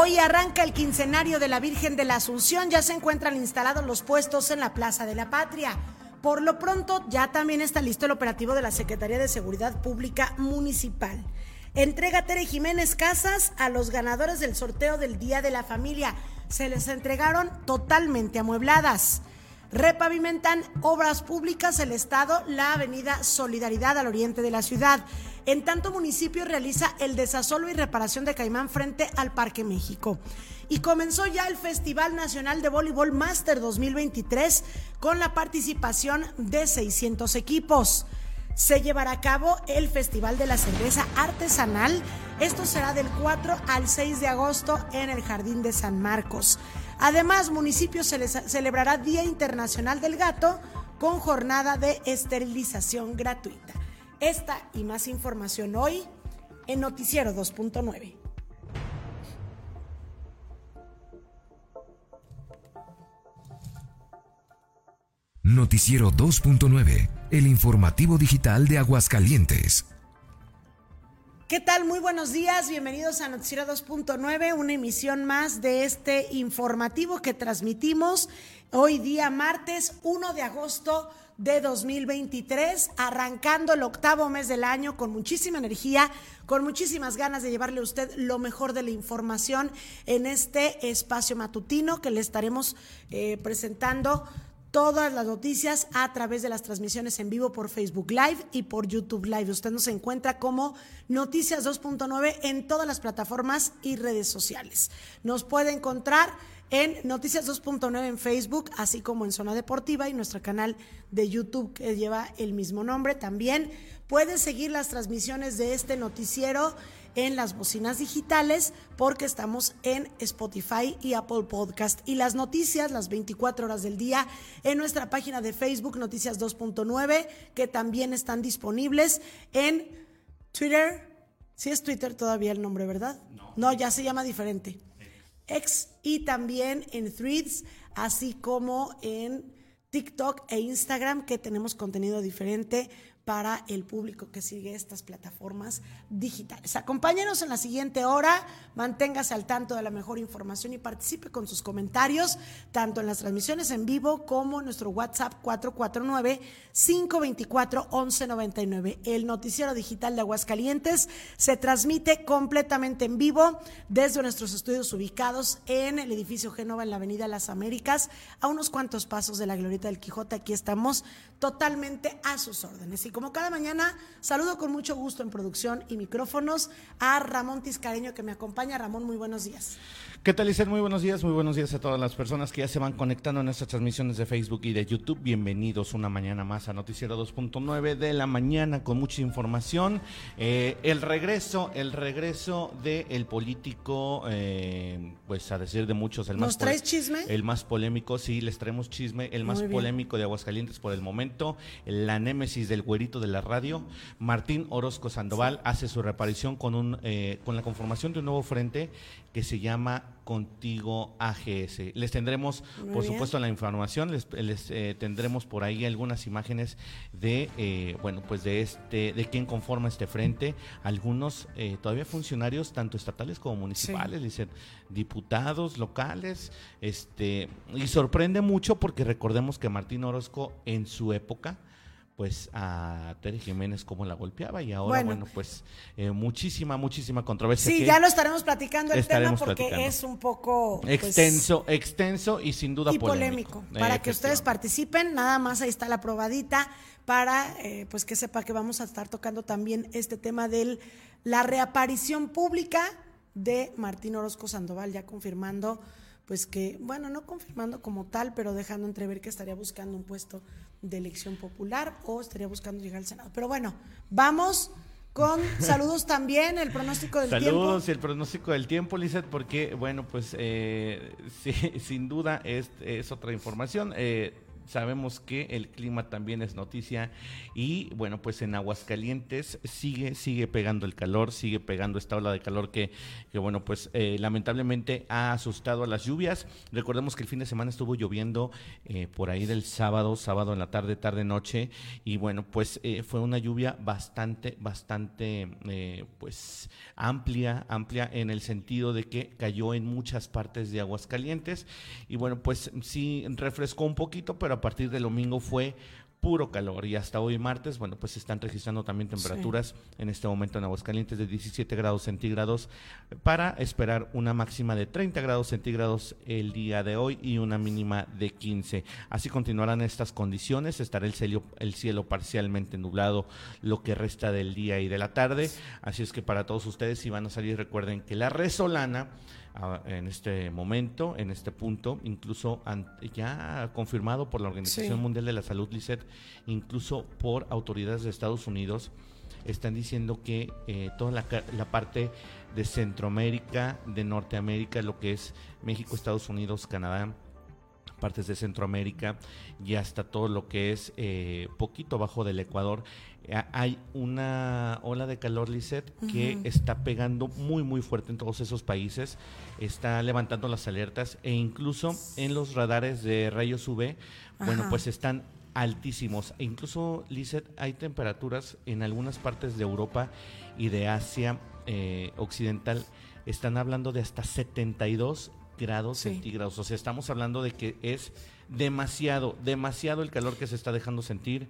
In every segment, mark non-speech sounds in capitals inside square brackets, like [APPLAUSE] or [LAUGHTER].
Hoy arranca el quincenario de la Virgen de la Asunción, ya se encuentran instalados los puestos en la Plaza de la Patria. Por lo pronto, ya también está listo el operativo de la Secretaría de Seguridad Pública Municipal. Entrega Tere Jiménez Casas a los ganadores del sorteo del Día de la Familia. Se les entregaron totalmente amuebladas. Repavimentan obras públicas el Estado la avenida Solidaridad al oriente de la ciudad. En tanto, municipio realiza el desasolo y reparación de Caimán frente al Parque México. Y comenzó ya el Festival Nacional de Voleibol Master 2023 con la participación de 600 equipos. Se llevará a cabo el Festival de la Cerveza Artesanal. Esto será del 4 al 6 de agosto en el Jardín de San Marcos. Además, municipio celebrará Día Internacional del Gato con jornada de esterilización gratuita. Esta y más información hoy en Noticiero 2.9. Noticiero 2.9, el informativo digital de Aguascalientes. ¿Qué tal? Muy buenos días, bienvenidos a Noticiero 2.9, una emisión más de este informativo que transmitimos hoy día martes 1 de agosto de 2023, arrancando el octavo mes del año con muchísima energía, con muchísimas ganas de llevarle a usted lo mejor de la información en este espacio matutino que le estaremos eh, presentando todas las noticias a través de las transmisiones en vivo por Facebook Live y por YouTube Live. Usted nos encuentra como Noticias 2.9 en todas las plataformas y redes sociales. Nos puede encontrar en Noticias 2.9 en Facebook, así como en Zona Deportiva y nuestro canal de YouTube que lleva el mismo nombre. También puede seguir las transmisiones de este noticiero en las bocinas digitales porque estamos en Spotify y Apple Podcast. Y las noticias, las 24 horas del día, en nuestra página de Facebook, Noticias 2.9, que también están disponibles en Twitter. Sí es Twitter todavía el nombre, ¿verdad? No. No, ya se llama diferente. X y también en Threads, así como en TikTok e Instagram, que tenemos contenido diferente para el público que sigue estas plataformas digitales. Acompáñenos en la siguiente hora, manténgase al tanto de la mejor información y participe con sus comentarios, tanto en las transmisiones en vivo como en nuestro WhatsApp 449-524-1199. El noticiero digital de Aguascalientes se transmite completamente en vivo desde nuestros estudios ubicados en el edificio Génova en la Avenida Las Américas, a unos cuantos pasos de la Glorieta del Quijote. Aquí estamos totalmente a sus órdenes. Y como cada mañana, saludo con mucho gusto en producción y micrófonos a Ramón Tiscareño que me acompaña. Ramón, muy buenos días. ¿Qué tal, Licen? Muy buenos días, muy buenos días a todas las personas que ya se van conectando en nuestras transmisiones de Facebook y de YouTube. Bienvenidos una mañana más a Noticiero 2.9 de la mañana con mucha información. Eh, el regreso, el regreso del político, eh, pues a decir de muchos, el ¿Nos más traes chisme? El más polémico, sí, les traemos chisme, el más polémico de Aguascalientes por el momento, la némesis del güerito de la radio. Martín Orozco Sandoval hace su reaparición con un, eh, con la conformación de un nuevo frente que se llama Contigo AGS. Les tendremos, por supuesto, la información, les, eh, tendremos por ahí algunas imágenes de, eh, bueno, pues de este, de quién conforma este frente. Algunos eh, todavía funcionarios, tanto estatales como municipales, dicen diputados locales, este, y sorprende mucho porque recordemos que Martín Orozco en su época, pues a Tere Jiménez cómo la golpeaba y ahora bueno, pues eh, muchísima muchísima controversia sí ya lo estaremos platicando el tema porque es un poco pues, extenso extenso y sin duda y polémico, para que ustedes participen nada más ahí está la probadita para eh, pues que sepa que vamos a estar tocando también este tema de la reaparición pública de Martín Orozco Sandoval ya confirmando pues que, bueno, no confirmando como tal, pero dejando entrever que estaría buscando un puesto de elección popular o estaría buscando llegar al Senado. Pero bueno, vamos con [LAUGHS] saludos también, el pronóstico del tiempo. Saludos, el pronóstico del tiempo, Lizeth, porque, bueno, pues eh, [LAUGHS] sí, sin duda es, es otra información. Eh, sabemos que el clima también es noticia y bueno, pues en Aguascalientes sigue, sigue pegando el calor, sigue pegando esta ola de calor que, que bueno, pues eh, lamentablemente ha asustado a las lluvias. Recordemos que el fin de semana estuvo lloviendo eh, por ahí del sábado, sábado en la tarde, tarde, noche y bueno, pues eh, fue una lluvia bastante, bastante, pues amplia, amplia en el sentido de que cayó en muchas partes de Aguascalientes y bueno, pues sí refrescó un poquito, pero a partir del domingo fue puro calor y hasta hoy martes, bueno, pues se están registrando también temperaturas en este momento en Aguascalientes de 17 grados centígrados para esperar una máxima de 30 grados centígrados el día de hoy y una mínima de 15. Así continuarán estas condiciones, estará el cielo, el cielo parcialmente nublado lo que resta del día y de la tarde, así es que para todos ustedes si van a salir recuerden que la resolana en este momento, en este punto, incluso ya confirmado por la Organización Mundial de la Salud, LICET, incluso por autoridades de Estados Unidos, están diciendo que eh, toda la, la, parte de Centroamérica, de Norteamérica, lo que es México, Estados Unidos, Canadá, partes de Centroamérica y hasta todo lo que es eh, poquito abajo del Ecuador, hay una ola de calor, Lisset, que está pegando muy, muy fuerte en todos esos países, está levantando las alertas e incluso en los radares de rayos UV, bueno, pues están altísimos. E incluso, Lisset, hay temperaturas en algunas partes de Europa y de Asia eh, Occidental, están hablando de hasta 72 grados centígrados. O sea, estamos hablando de que es demasiado, demasiado el calor que se está dejando sentir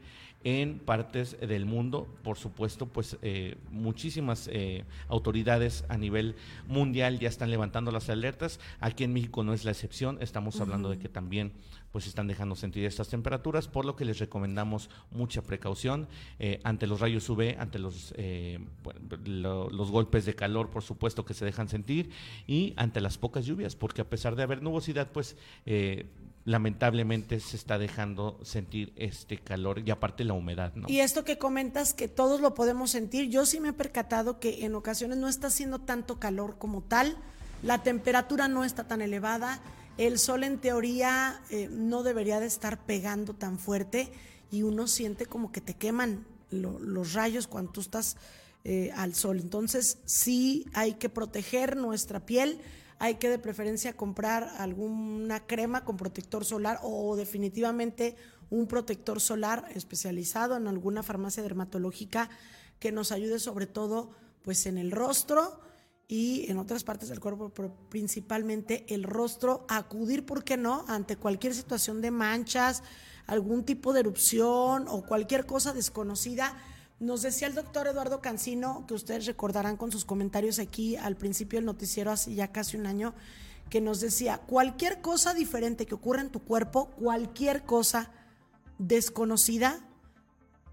en partes del mundo. Por supuesto, pues eh, muchísimas eh, autoridades a nivel mundial ya están levantando las alertas. Aquí en México no es la excepción. Estamos hablando de que también pues están dejando sentir estas temperaturas, por lo que les recomendamos mucha precaución eh, ante los rayos UV, ante los, los golpes de calor, por supuesto, que se dejan sentir, y ante las pocas lluvias, porque a pesar de haber nubosidad, pues lamentablemente se está dejando sentir este calor y aparte la humedad, ¿no? Y esto que comentas que todos lo podemos sentir, yo sí me he percatado que en ocasiones no está haciendo tanto calor como tal, la temperatura no está tan elevada, el sol en teoría eh, no debería de estar pegando tan fuerte y uno siente como que te queman los rayos cuando tú estás eh, al sol. Entonces sí hay que proteger nuestra piel hay que de preferencia comprar alguna crema con protector solar o definitivamente un protector solar especializado en alguna farmacia dermatológica que nos ayude sobre todo pues en el rostro y en otras partes del cuerpo, pero principalmente el rostro, acudir, ¿por qué no?, ante cualquier situación de manchas, algún tipo de erupción o cualquier cosa desconocida nos decía el doctor Eduardo Cancino, que ustedes recordarán con sus comentarios aquí al principio del noticiero hace ya casi un año, que nos decía, cualquier cosa diferente que ocurra en tu cuerpo, cualquier cosa desconocida,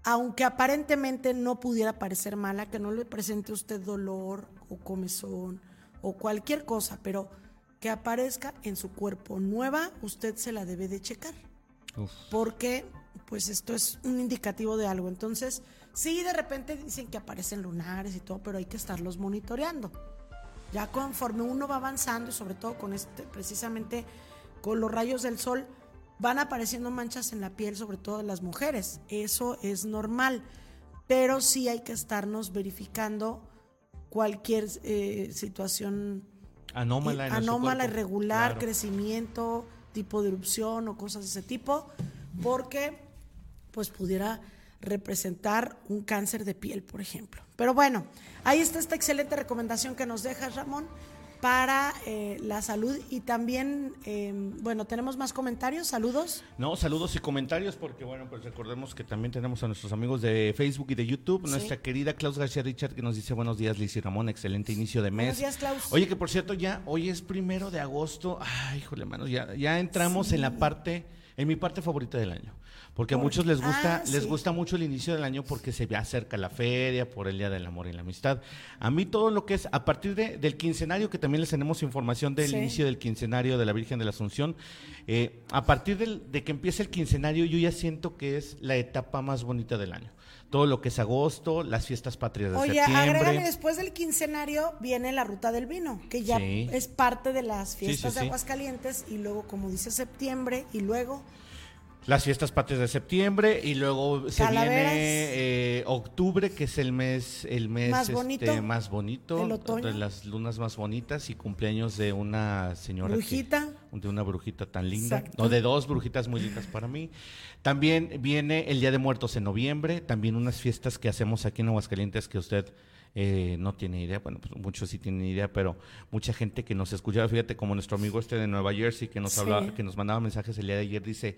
aunque aparentemente no pudiera parecer mala, que no le presente usted dolor o comezón o cualquier cosa, pero que aparezca en su cuerpo nueva, usted se la debe de checar. Porque pues esto es un indicativo de algo. Entonces, Sí, de repente dicen que aparecen lunares y todo, pero hay que estarlos monitoreando. Ya conforme uno va avanzando, y sobre todo con este, precisamente con los rayos del sol, van apareciendo manchas en la piel, sobre todo de las mujeres. Eso es normal, pero sí hay que estarnos verificando cualquier eh, situación anómala, anómala irregular, crecimiento, tipo de erupción o cosas de ese tipo, porque pues pudiera representar un cáncer de piel, por ejemplo. Pero bueno, ahí está esta excelente recomendación que nos deja Ramón para eh, la salud y también, em, bueno, tenemos más comentarios, saludos. No, saludos y comentarios porque, bueno, pues recordemos que también tenemos a nuestros amigos de Facebook y de YouTube, nuestra querida Klaus García Richard que nos dice buenos días Liz y Ramón, excelente inicio de mes. Buenos días, Klaus. Oye, que por cierto ya, hoy es primero de agosto, ay, híjole, mano, ya, ya entramos en la parte, en mi parte favorita del año. Porque a muchos les gusta, ah, les gusta mucho el inicio del año porque se acerca la feria, por el Día del Amor y la Amistad. A mí todo lo que es, a partir de, del quincenario, que también les tenemos información del inicio del quincenario de la Virgen de la Asunción, eh, a partir de que empieza el quincenario yo ya siento que es la etapa más bonita del año. Todo lo que es agosto, las fiestas patrias de Oye, agrégale, después del quincenario viene la ruta del vino, que ya es parte de las fiestas de Aguascalientes, y luego, como dice septiembre, y luego... Las fiestas patrias de septiembre y luego se viene eh, octubre, que es el mes, el mes más bonito, este, más bonito de las lunas más bonitas y cumpleaños de una señora brujita, de una brujita tan linda, o de dos brujitas muy lindas para mí. También viene el Día de Muertos en noviembre, también unas fiestas que hacemos aquí en Aguascalientes que usted eh, no tiene idea, bueno, pues muchos sí tienen idea, pero mucha gente que nos escuchaba, fíjate como nuestro amigo este de Nueva Jersey que nos hablaba, que nos mandaba mensajes el día de ayer, dice,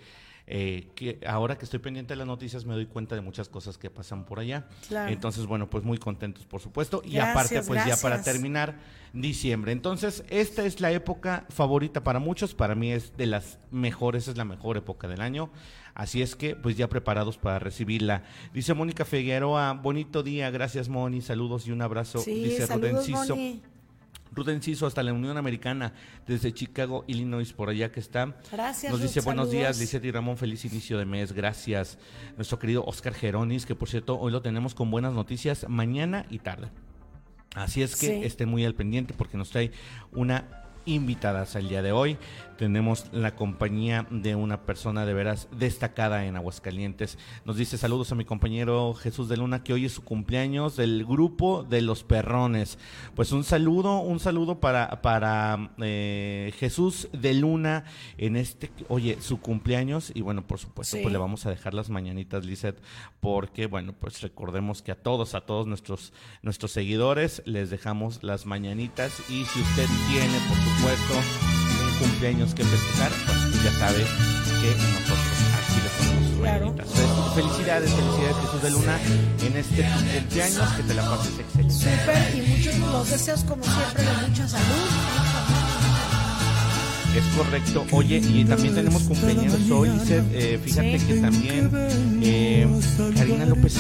eh, que ahora que estoy pendiente de las noticias me doy cuenta de muchas cosas que pasan por allá. Entonces, bueno, pues muy contentos, por supuesto. y aparte, pues ya para terminar, diciembre. Entonces, esta es la época favorita para muchos, para mí es de las mejores, es la mejor época del año. Así es que, pues ya preparados para recibirla. Dice Mónica Figueroa, bonito día, gracias Moni, saludos y un abrazo. Dice saludos, Rudenciso hasta la Unión Americana, desde Chicago, Illinois, por allá que está. Gracias. Nos dice buenos días, Lizeth y Ramón, feliz inicio de mes, gracias. Nuestro querido Oscar Geronis, que por cierto hoy lo tenemos con buenas noticias mañana y tarde. Así es que estén muy al pendiente porque nos trae una invitadas al día de hoy. Tenemos la compañía de una persona de veras destacada en Aguascalientes. Nos dice saludos a mi compañero Jesús de Luna, que hoy es su cumpleaños del grupo de los perrones. Pues un saludo, un saludo para, para eh, Jesús de Luna en este, oye, su cumpleaños. Y bueno, por supuesto, pues le vamos a dejar las mañanitas, Lizeth, porque bueno, pues recordemos que a todos, a todos nuestros, nuestros seguidores les dejamos las mañanitas. Y si usted tiene, por supuesto, un cumpleaños que festejar, pues ya sabe que nosotros así le ponemos claro. Felicidades, felicidades Jesús de Luna en este cumpleaños, que te la pases excelente. Súper, y muchos los deseos como siempre de mucha salud, es correcto. Oye, y también tenemos cumpleaños hoy. Eh, fíjate que también eh, Karina López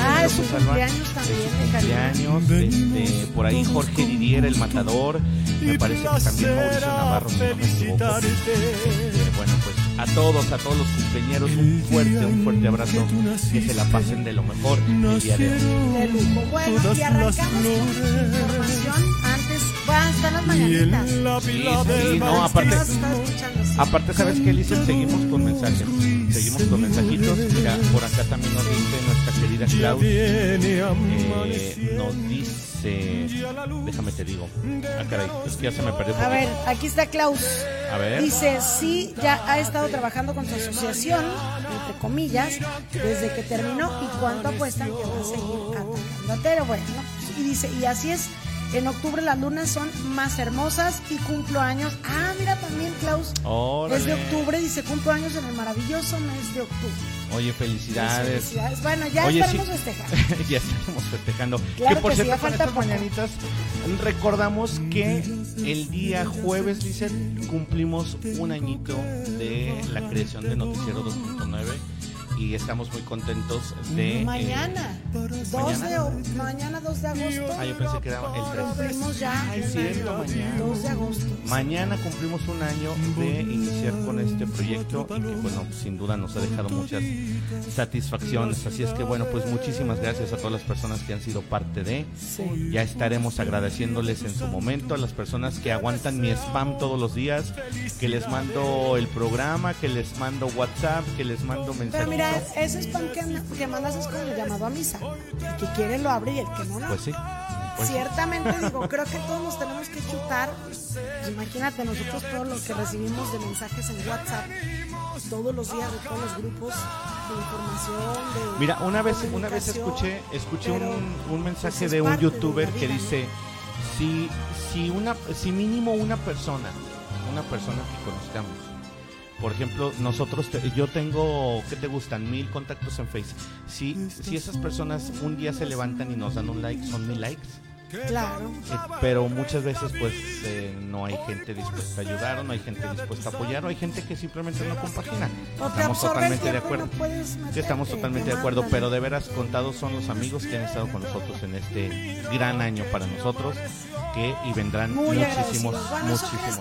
Ah, es su cumpleaños también cumpleaños, este, por ahí Jorge Didier, el matador. Me parece que también Mauricio Navarro, si no me equivoco. Este, bueno, pues a todos, a todos los cumpleaños, un fuerte, un fuerte abrazo. Que se la pasen de lo mejor el día de hoy. De lujo. Bueno, y arrancamos con información antes están las mañanitas. Sí, no, aparte, aparte, ¿sabes qué, Lisa? Seguimos con mensajes. Seguimos con mensajitos. Mira, por acá también nos dice nuestra querida Klaus. Eh, nos dice. Déjame te digo. Ah, caray, es que ya se me perdió. A ver, aquí está Klaus. A ver. Dice: Sí, ya ha estado trabajando con su asociación, entre comillas, desde que terminó. ¿Y cuánto apuestan que va a seguir atacando a Bueno, y dice: Y así es en octubre las lunas son más hermosas y cumplo años. Ah, mira también, Klaus. Es de octubre, dice cumplo años en el maravilloso mes de octubre. Oye, felicidades. Bueno, ya estamos festejando. [LAUGHS] ya estamos festejando. Claro que por cierto, sí, falta mañanitas recordamos que el día jueves, dice, cumplimos un añito de la creación de Noticiero 2.9 y estamos muy contentos de... Eh, mañana, mañana. 2 de agosto. Ah, yo pensé que era el 3. Cumplimos ya mañana. 2 de agosto. Mañana cumplimos un año de iniciar con este proyecto y que bueno, sin duda nos ha dejado muchas satisfacciones. Así es que bueno, pues muchísimas gracias a todas las personas que han sido parte de. Ya estaremos agradeciéndoles en su momento a las personas que aguantan mi spam todos los días, que les mando el programa, que les mando WhatsApp, que les mando mensajes ese spam que, que mandas es como llamado a misa. El que quiere lo abre y el que no, no. Pues sí. Pues Ciertamente, digo, creo que todos nos tenemos que chutar. Pues imagínate, nosotros todo lo que recibimos de mensajes en WhatsApp todos los días de todos los grupos de información. De Mira, una vez, una vez escuché, escuché un, un mensaje de un youtuber que dice si, si una, si mínimo una persona, una persona que conozcamos por ejemplo, nosotros, yo tengo, ¿qué te gustan? Mil contactos en Facebook. Si, si esas personas un día se levantan y nos dan un like, son mil likes. Claro. Eh, pero muchas veces pues eh, no hay gente dispuesta a ayudar o no hay gente dispuesta a apoyar o hay gente que simplemente no compagina. Estamos totalmente de acuerdo. sí, estamos totalmente de acuerdo, pero de veras contados son los amigos que han estado con nosotros en este gran año para nosotros que y vendrán muchísimos, muchísimos.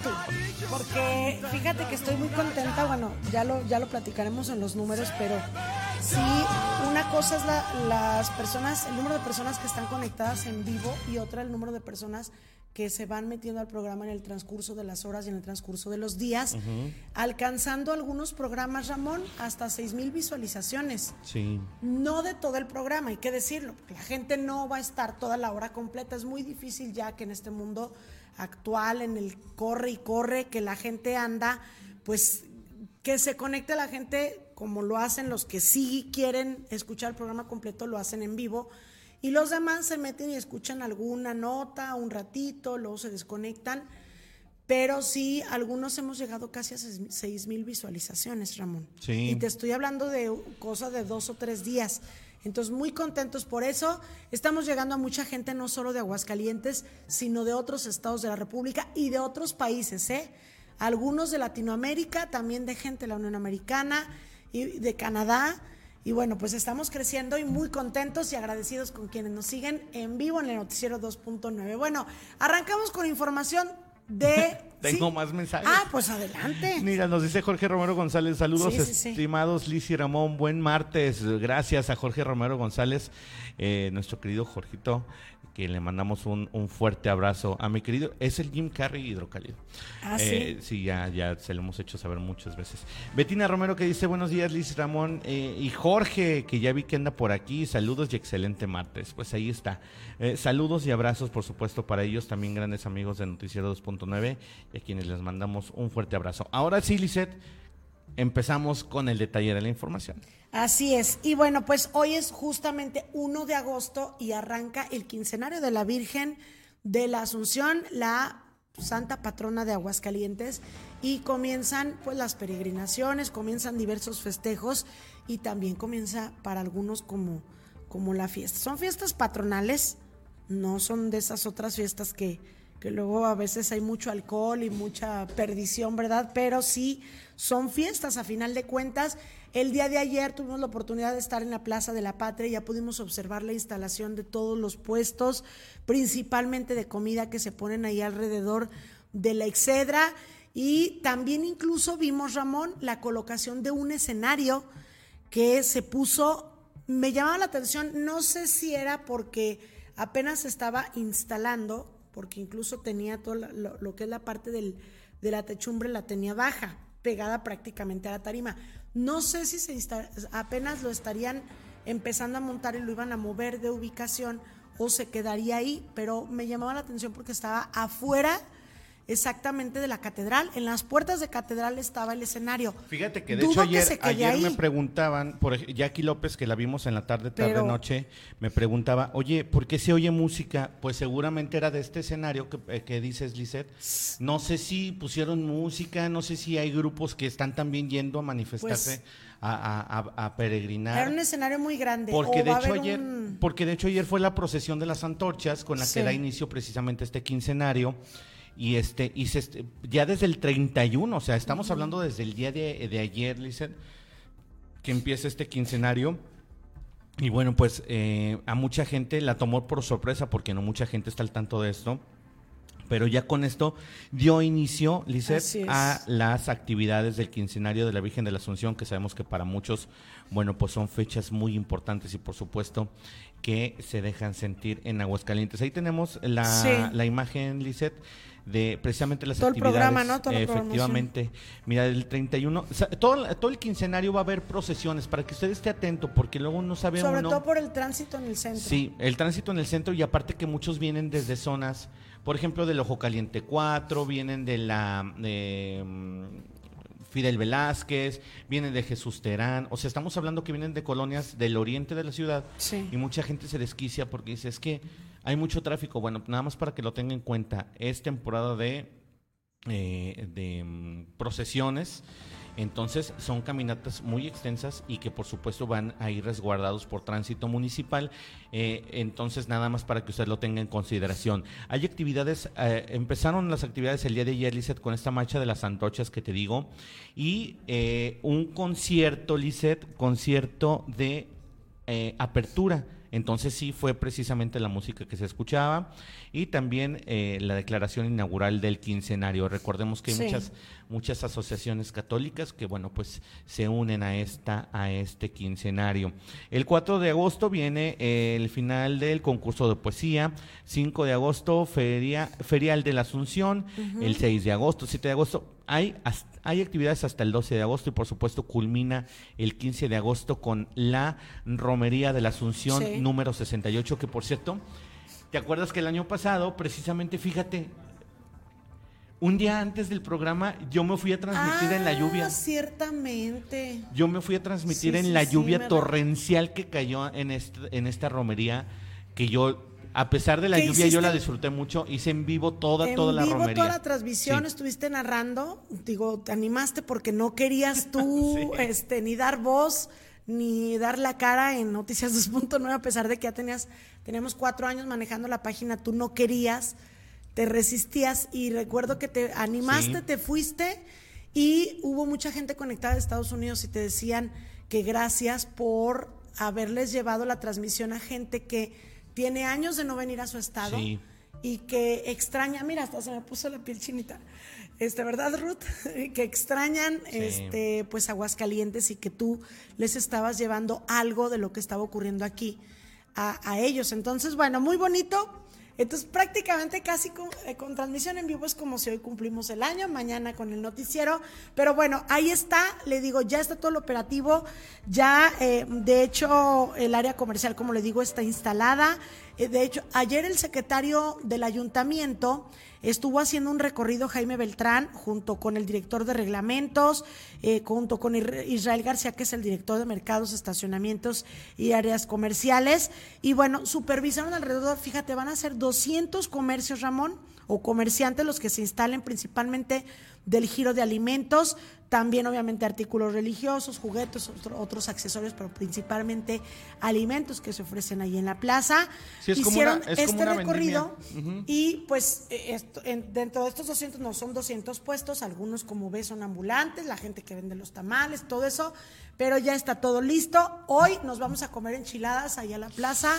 Porque fíjate que estoy muy contenta, bueno, ya lo, ya lo platicaremos en los números, pero sí, una cosa es las personas, el número de personas que están conectadas en vivo y otra el número de personas que se van metiendo al programa en el transcurso de las horas y en el transcurso de los días, alcanzando algunos programas, Ramón, hasta seis mil visualizaciones. Sí. No de todo el programa, hay que decirlo, porque la gente no va a estar toda la hora completa. Es muy difícil ya que en este mundo actual, en el corre y corre, que la gente anda, pues que se conecte la gente como lo hacen los que sí quieren escuchar el programa completo, lo hacen en vivo. Y los demás se meten y escuchan alguna nota un ratito, luego se desconectan. Pero sí, algunos hemos llegado casi a seis mil visualizaciones, Ramón. Sí. Y te estoy hablando de cosas de dos o tres días. Entonces, muy contentos por eso. Estamos llegando a mucha gente, no solo de Aguascalientes, sino de otros estados de la República y de otros países, ¿eh? Algunos de Latinoamérica, también de gente de la Unión Americana y de Canadá. Y bueno, pues estamos creciendo y muy contentos y agradecidos con quienes nos siguen en vivo en el Noticiero 2.9. Bueno, arrancamos con información de... [LAUGHS] Tengo más mensajes. Ah, pues adelante. Mira, nos dice Jorge Romero González, saludos estimados Liz y Ramón, buen martes. Gracias a Jorge Romero González, eh, nuestro querido Jorgito, que le mandamos un, fuerte abrazo a mi querido, es el Jim Carrey hidrocálido. Ah, sí. Sí, ya, ya se lo hemos hecho saber muchas veces. Betina Romero que dice, buenos días Liz Ramón eh, y Jorge, que ya vi que anda por aquí, saludos y excelente martes. Pues ahí está. Eh, saludos y abrazos, por supuesto, para ellos, también grandes amigos de Noticiero 2.9 y a quienes les mandamos un fuerte abrazo. Ahora sí, Lisette, empezamos con el detalle de la información. Así es. Y bueno, pues hoy es justamente 1 de agosto y arranca el quincenario de la Virgen de la Asunción, la santa patrona de Aguascalientes, y comienzan pues las peregrinaciones, comienzan diversos festejos y también comienza para algunos como, como la fiesta. Son fiestas patronales, no son de esas otras fiestas que, que luego a veces hay mucho alcohol y mucha perdición, ¿verdad? Pero sí son fiestas a final de cuentas. El día de ayer tuvimos la oportunidad de estar en la Plaza de la Patria y ya pudimos observar la instalación de todos los puestos, principalmente de comida que se ponen ahí alrededor de la Excedra. Y también incluso vimos, Ramón, la colocación de un escenario que se puso, me llamaba la atención, no sé si era porque apenas estaba instalando, porque incluso tenía todo lo, que es la parte del, de la techumbre, la tenía baja, pegada prácticamente a la tarima. No sé si apenas lo estarían empezando a montar y lo iban a mover de ubicación o se quedaría ahí, pero me llamaba la atención porque estaba afuera exactamente de la catedral. En las puertas de catedral estaba el escenario. Fíjate que de hecho ayer, me preguntaban, por Jackie López, que la vimos en la tarde, tarde, noche, me preguntaba, oye, ¿por qué se oye música? Pues seguramente era de este escenario que, eh, que dices, Lisette. No sé si pusieron música, no sé si hay grupos que están también yendo a manifestarse. Pues, a, peregrinar. Era un escenario muy grande. Porque, de hecho ayer, porque de hecho ayer fue la procesión de las antorchas con la que da inicio precisamente este quincenario. Y este, y se, ya desde el 31, o sea, estamos hablando desde el día de, de ayer, Lizeth, que empieza este quincenario. Y bueno, pues eh, a mucha gente la tomó por sorpresa porque no mucha gente está al tanto de esto. Pero ya con esto dio inicio, Lizeth, a las actividades del quincenario de la Virgen de la Asunción, que sabemos que para muchos, bueno, pues son fechas muy importantes y por supuesto que se dejan sentir en Aguascalientes. Ahí tenemos la, la imagen, Lizeth de precisamente las todo actividades. El programa, ¿no? Todo efectivamente. Mira, el 31, todo, todo el quincenario va a haber procesiones para que usted esté atento, porque luego no sabemos. Sobre todo por el tránsito en el centro. Sí, el tránsito en el centro y aparte que muchos vienen desde zonas, por ejemplo, del Ojo Caliente 4, vienen de la. Mm, Fidel Velázquez, vienen de Jesús Terán, o sea, estamos hablando que vienen de colonias del oriente de la ciudad sí. y mucha gente se desquicia porque dice, es que hay mucho tráfico. Bueno, nada más para que lo tenga en cuenta, es temporada de, eh, de mm, procesiones. Entonces son caminatas muy extensas y que por supuesto van a ir resguardados por tránsito municipal. Eh, entonces nada más para que usted lo tenga en consideración. Hay actividades, eh, empezaron las actividades el día de ayer, Lizeth, con esta marcha de las antorchas que te digo y un concierto, Lizeth, concierto de apertura Entonces sí fue precisamente la música que se escuchaba y también eh, la declaración inaugural del quincenario. Recordemos que hay muchas, muchas asociaciones católicas que, bueno, pues se unen a, esta, a este quincenario. El 4 de agosto viene el final del concurso de poesía, 5 de agosto, feria, Ferial de la Asunción, el 6 de agosto, 7 de agosto. Hay, hay actividades hasta el 12 de agosto y por supuesto culmina el 15 de agosto con la Romería de la Asunción número 68, que por cierto, ¿te acuerdas que el año pasado, precisamente, fíjate, un día antes del programa yo me fui a transmitir en la ah, lluvia. Ciertamente. Yo me fui a transmitir en la lluvia torrencial que cayó en, este, en esta romería, que yo a pesar de la lluvia, yo la disfruté mucho. Hice en vivo toda, toda la romería. toda la transmisión, estuviste narrando. Digo, te animaste porque no querías tú [LAUGHS] este, ni dar voz ni dar la cara en Noticias 2.9, a pesar de que ya tenías, teníamos cuatro años manejando la página, tú no querías, te resistías y recuerdo que te animaste, te fuiste y hubo mucha gente conectada de Estados Unidos y te decían que gracias por haberles llevado la transmisión a gente que tiene años de no venir a su estado y que extraña, mira, hasta se me puso la piel chinita, este, ¿verdad, Ruth? [LAUGHS] que extrañan este, pues Aguascalientes y que tú les estabas llevando algo de lo que estaba ocurriendo aquí a, a ellos. Entonces, bueno, muy bonito. Entonces, prácticamente casi eh, con, transmisión en vivo es como si hoy cumplimos el año, mañana con el noticiero. Pero bueno, ahí está, le digo, ya está todo el operativo. Ya, eh, de hecho, el área comercial, como le digo, está instalada. Eh, de hecho, ayer el secretario del ayuntamiento estuvo haciendo un recorrido Jaime Beltrán junto con el director de reglamentos, eh, junto con Israel García, que es el director de mercados, estacionamientos y áreas comerciales. Y bueno, supervisaron alrededor, fíjate, van a ser 200 comercios, Ramón, o comerciantes los que se instalen principalmente del giro de alimentos, también obviamente artículos religiosos, juguetes, otros accesorios, pero principalmente alimentos que se ofrecen ahí en la plaza. Hicieron este recorrido y pues eh, dentro de estos 200 no son 200 puestos, algunos como ves son ambulantes, la gente que vende los tamales, todo eso, pero ya está todo listo. Hoy nos vamos a comer enchiladas ahí a la plaza.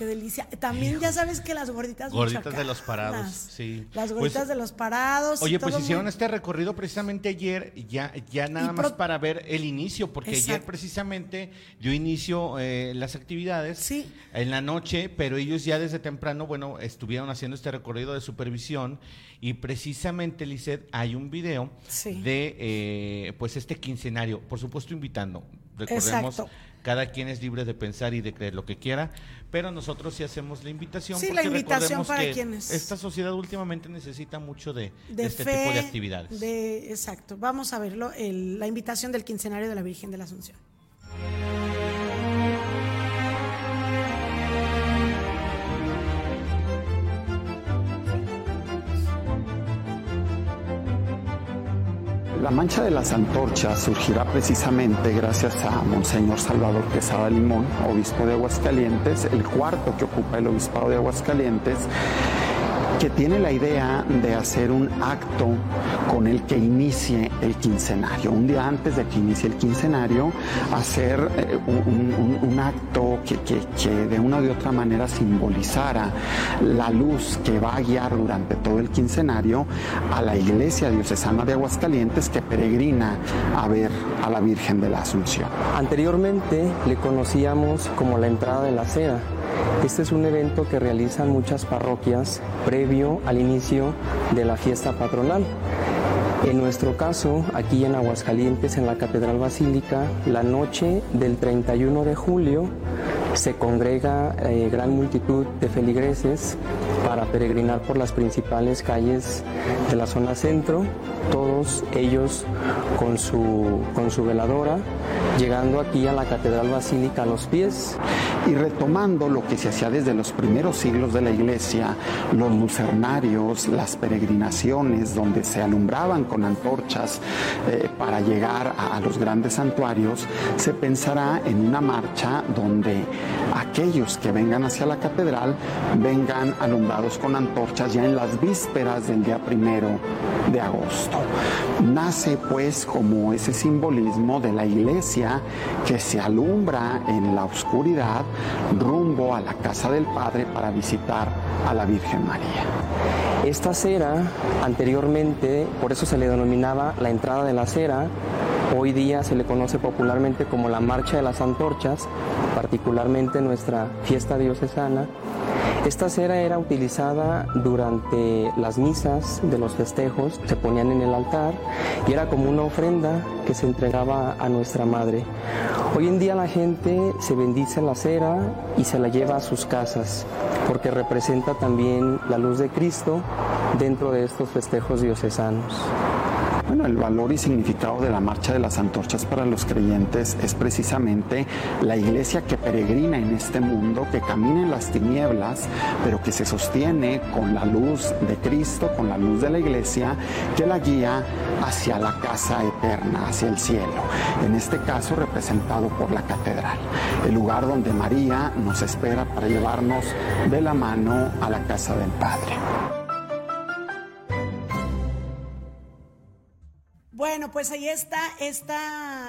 Qué delicia. También ya sabes que las gorditas Gorditas de los parados, sí. Las pues, gorditas de los parados. Oye, pues hicieron este recorrido precisamente ayer, ya, ya nada más para ver el inicio, porque ayer precisamente dio inicio eh, las actividades sí. en la noche, pero ellos ya desde temprano, bueno, estuvieron haciendo este recorrido de supervisión y precisamente, Lizeth, hay un video de eh, pues este quincenario, por supuesto invitando. Recordemos, cada quien es libre de pensar y de creer lo que quiera, pero nosotros sí hacemos la invitación. Sí, la invitación para que quienes. Esta sociedad últimamente necesita mucho de, este tipo de actividades. De, exacto. Vamos a verlo, la invitación del quincenario de la Virgen de la Asunción. La mancha de las antorchas surgirá precisamente gracias a Monseñor Salvador Quesada Limón, obispo de Aguascalientes, el cuarto que ocupa el obispado de Aguascalientes, que tiene la idea de hacer un acto con el que inicie el quincenario. Un día antes de que inicie el quincenario, hacer eh, un, acto que, que, de una u otra manera simbolizara la luz que va a guiar durante todo el quincenario a la iglesia diocesana de Aguascalientes que peregrina a ver a la Virgen de la Asunción. Anteriormente le conocíamos como la entrada de la cera este es un evento que realizan muchas parroquias previo al inicio de la fiesta patronal. En nuestro caso, aquí en Aguascalientes, en la Catedral Basílica, la noche del 31 de julio se congrega eh, gran multitud de feligreses para peregrinar por las principales calles de la zona centro, todos ellos con su, con su veladora, llegando aquí a la Catedral Basílica a los pies. Y retomando lo que se hacía desde los primeros siglos de la Iglesia, los lucernarios, las peregrinaciones donde se alumbraban con antorchas eh, para llegar a, a los grandes santuarios, se pensará en una marcha donde aquellos que vengan hacia la catedral vengan alumbrados con antorchas ya en las vísperas del día primero de agosto. Nace pues como ese simbolismo de la iglesia que se alumbra en la oscuridad rumbo a la casa del Padre para visitar a la Virgen María. Esta cera, anteriormente, por eso se le denominaba la entrada de la cera, hoy día se le conoce popularmente como la Marcha de las Antorchas, particularmente nuestra fiesta diocesana. Esta cera era utilizada durante las misas de los festejos, se ponían en el altar y era como una ofrenda que se entregaba a nuestra madre. Hoy en día la gente se bendice la cera y se la lleva a sus casas porque representa también la luz de Cristo dentro de estos festejos diocesanos. Bueno, el valor y significado de la marcha de las antorchas para los creyentes es precisamente la iglesia que peregrina en este mundo, que camina en las tinieblas, pero que se sostiene con la luz de Cristo, con la luz de la iglesia, que la guía hacia la casa eterna, hacia el cielo. En este caso representado por la catedral, el lugar donde María nos espera para llevarnos de la mano a la casa del Padre. Bueno, pues ahí está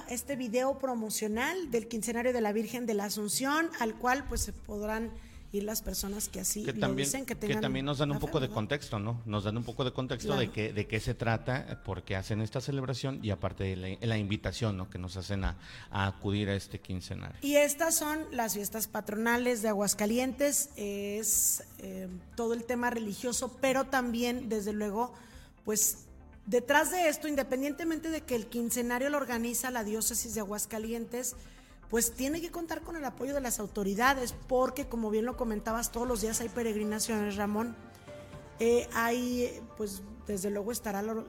este video promocional del quincenario de la Virgen de la Asunción, al cual pues se podrán ir las personas que así que lo también, dicen, que, que también nos dan un poco de contexto, ¿no? Nos dan un poco de contexto de, qué, de qué se trata, por qué hacen esta celebración y aparte de la, la invitación, ¿no? Que nos hacen a, a, acudir a este quincenario. Y estas son las fiestas patronales de Aguascalientes, es eh, todo el tema religioso, pero también, desde luego, pues Detrás de esto, independientemente de que el quincenario lo organiza la diócesis de Aguascalientes, pues tiene que contar con el apoyo de las autoridades, porque como bien lo comentabas, todos los días hay peregrinaciones, Ramón. Eh, hay, pues desde luego estará lo,